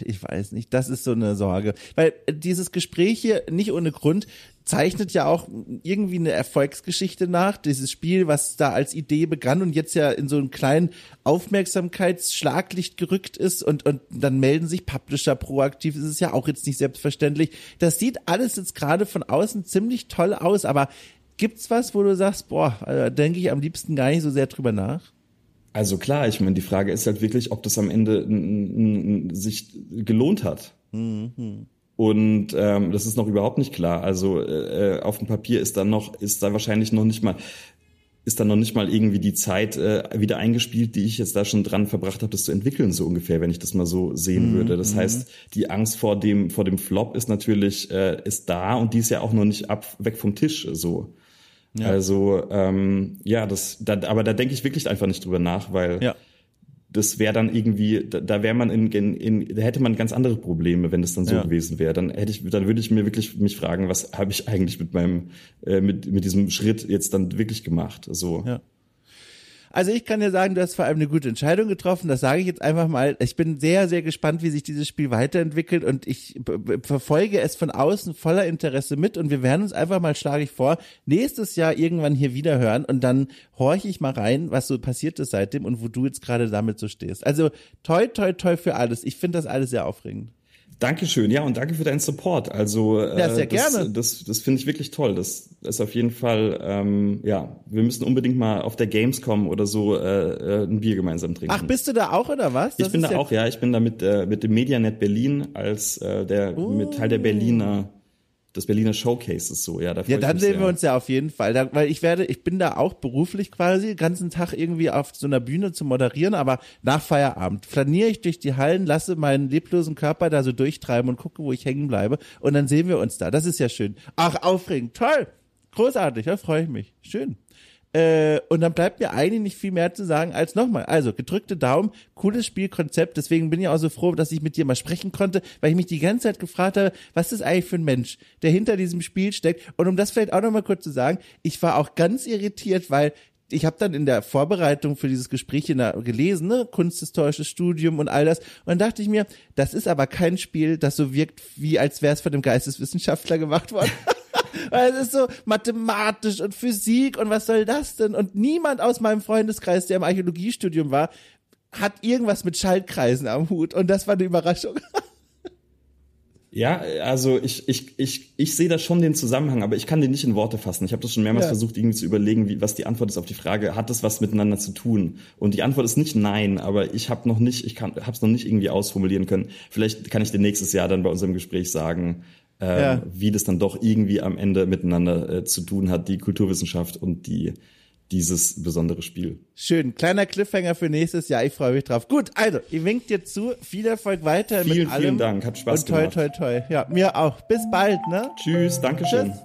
ich weiß nicht, das ist so eine Sorge. Weil äh, dieses Gespräch hier nicht ohne Grund zeichnet ja auch irgendwie eine Erfolgsgeschichte nach. Dieses Spiel, was da als Idee begann und jetzt ja in so einen kleinen Aufmerksamkeitsschlaglicht gerückt ist und, und dann melden sich Publisher proaktiv. Das ist ja auch jetzt nicht selbstverständlich. Das sieht alles jetzt gerade von außen ziemlich toll aus, aber gibt's was, wo du sagst, boah, da denke ich am liebsten gar nicht so sehr drüber nach? Also klar, ich meine, die Frage ist halt wirklich, ob das am Ende sich gelohnt hat. Und ähm, das ist noch überhaupt nicht klar. Also äh, auf dem Papier ist dann noch, ist da wahrscheinlich noch nicht mal, ist dann noch nicht mal irgendwie die Zeit äh, wieder eingespielt, die ich jetzt da schon dran verbracht habe, das zu entwickeln, so ungefähr, wenn ich das mal so sehen würde. Das heißt, die Angst vor dem, vor dem Flop ist natürlich, äh, ist da und die ist ja auch noch nicht ab, weg vom Tisch so. Also ähm, ja, das, da, aber da denke ich wirklich einfach nicht drüber nach, weil Ja. Das wäre dann irgendwie, da, da wäre man in, in, in, da hätte man ganz andere Probleme, wenn das dann so Ja. gewesen wäre. Dann hätte ich, dann würde ich mir wirklich mich fragen, was habe ich eigentlich mit meinem, äh, mit, mit diesem Schritt jetzt dann wirklich gemacht? So. Ja. Also ich kann dir sagen, du hast vor allem eine gute Entscheidung getroffen. Das sage ich jetzt einfach mal. Ich bin sehr, sehr gespannt, wie sich dieses Spiel weiterentwickelt und ich verfolge es von außen voller Interesse mit und wir werden uns einfach mal, schlage ich vor, nächstes Jahr irgendwann hier wieder hören und dann horche ich mal rein, was so passiert ist seitdem und wo du jetzt gerade damit so stehst. Also toi, toi, toi für alles. Ich finde das alles sehr aufregend. Dankeschön, ja, und danke für deinen Support. Also äh, Ja, sehr das, gerne. Das, das finde ich wirklich toll. Das ist auf jeden Fall, ähm, ja, wir müssen unbedingt mal auf der Gamescom oder so äh, äh, ein Bier gemeinsam trinken. Ach, bist du da auch oder was? Das ich bin da ja auch, ja, ich bin da mit, äh, mit dem Medianet Berlin als äh, der mit Teil der Berliner, des Berliner Showcases so, ja. Da Ja, dann sehen wir uns ja auf jeden Fall. Da, weil ich werde, ich bin da auch beruflich quasi den ganzen Tag irgendwie auf so einer Bühne zu moderieren, aber nach Feierabend flaniere ich durch die Hallen, lasse meinen leblosen Körper da so durchtreiben und gucke, wo ich hängen bleibe. Und dann sehen wir uns da. Das ist ja schön. Ach, aufregend. Toll. Großartig. Da freue ich mich. Schön. Äh, und dann bleibt mir eigentlich nicht viel mehr zu sagen als nochmal. Also, gedrückte Daumen, cooles Spielkonzept. Deswegen bin ich auch so froh, dass ich mit dir mal sprechen konnte, weil ich mich die ganze Zeit gefragt habe, was ist eigentlich für ein Mensch, der hinter diesem Spiel steckt. Und um das vielleicht auch nochmal kurz zu sagen, ich war auch ganz irritiert, weil ich habe dann in der Vorbereitung für dieses Gespräch in der, gelesen, ne, kunsthistorisches Studium und all das. Und dann dachte ich mir, das ist aber kein Spiel, das so wirkt, wie als wäre es von dem Geisteswissenschaftler gemacht worden. Weil es ist so mathematisch und Physik und was soll das denn? Und niemand aus meinem Freundeskreis, der im Archäologiestudium war, hat irgendwas mit Schaltkreisen am Hut. Und das war eine Überraschung. Ja, also ich, ich, ich, ich sehe da schon den Zusammenhang, aber ich kann den nicht in Worte fassen. Ich habe das schon mehrmals Ja. versucht, irgendwie zu überlegen, wie, was die Antwort ist auf die Frage, hat das was miteinander zu tun? Und die Antwort ist nicht nein, aber ich habe noch nicht, ich kann, habe es noch nicht irgendwie ausformulieren können. Vielleicht kann ich dir nächstes Jahr dann bei unserem Gespräch sagen, ähm, Ja. wie das dann doch irgendwie am Ende miteinander äh, zu tun hat, die Kulturwissenschaft und die dieses besondere Spiel. Schön. Kleiner Cliffhanger für nächstes Jahr. Ich freue mich drauf. Gut, also, ich wink dir zu. Viel Erfolg weiter Vielen, mit allem. vielen Dank. Hat Spaß und toi, gemacht. toi, toi. Ja, mir auch. Bis bald, ne? Tschüss, Dankeschön. Tschüss.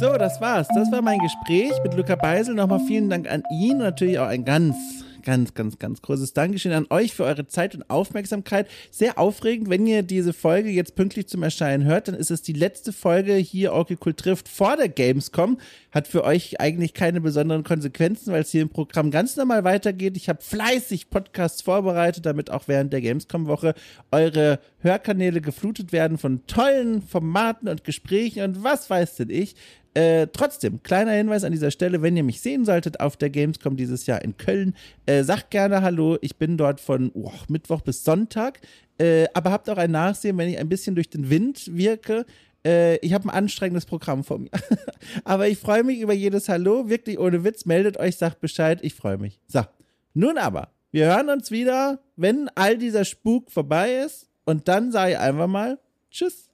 So, das war's. Das war mein Gespräch mit Luca Beisel. Nochmal vielen Dank an ihn und natürlich auch ein ganz, ganz, ganz, ganz großes Dankeschön an euch für eure Zeit und Aufmerksamkeit. Sehr aufregend, wenn ihr diese Folge jetzt pünktlich zum Erscheinen hört, dann ist es die letzte Folge hier Cool trifft vor der Gamescom. Hat für euch eigentlich keine besonderen Konsequenzen, weil es hier im Programm ganz normal weitergeht. Ich habe fleißig Podcasts vorbereitet, damit auch während der Gamescom-Woche eure Hörkanäle geflutet werden von tollen Formaten und Gesprächen und was weiß denn ich. Äh, trotzdem, kleiner Hinweis an dieser Stelle, wenn ihr mich sehen solltet auf der Gamescom dieses Jahr in Köln, äh, sagt gerne Hallo. Ich bin dort von oh, Mittwoch bis Sonntag. Äh, aber habt auch ein Nachsehen, wenn ich ein bisschen durch den Wind wirke. Äh, ich habe ein anstrengendes Programm vor mir. aber ich freue mich über jedes Hallo. Wirklich ohne Witz. Meldet euch, sagt Bescheid. Ich freue mich. So, nun aber. Wir hören uns wieder, wenn all dieser Spuk vorbei ist. Und dann sage ich einfach mal Tschüss.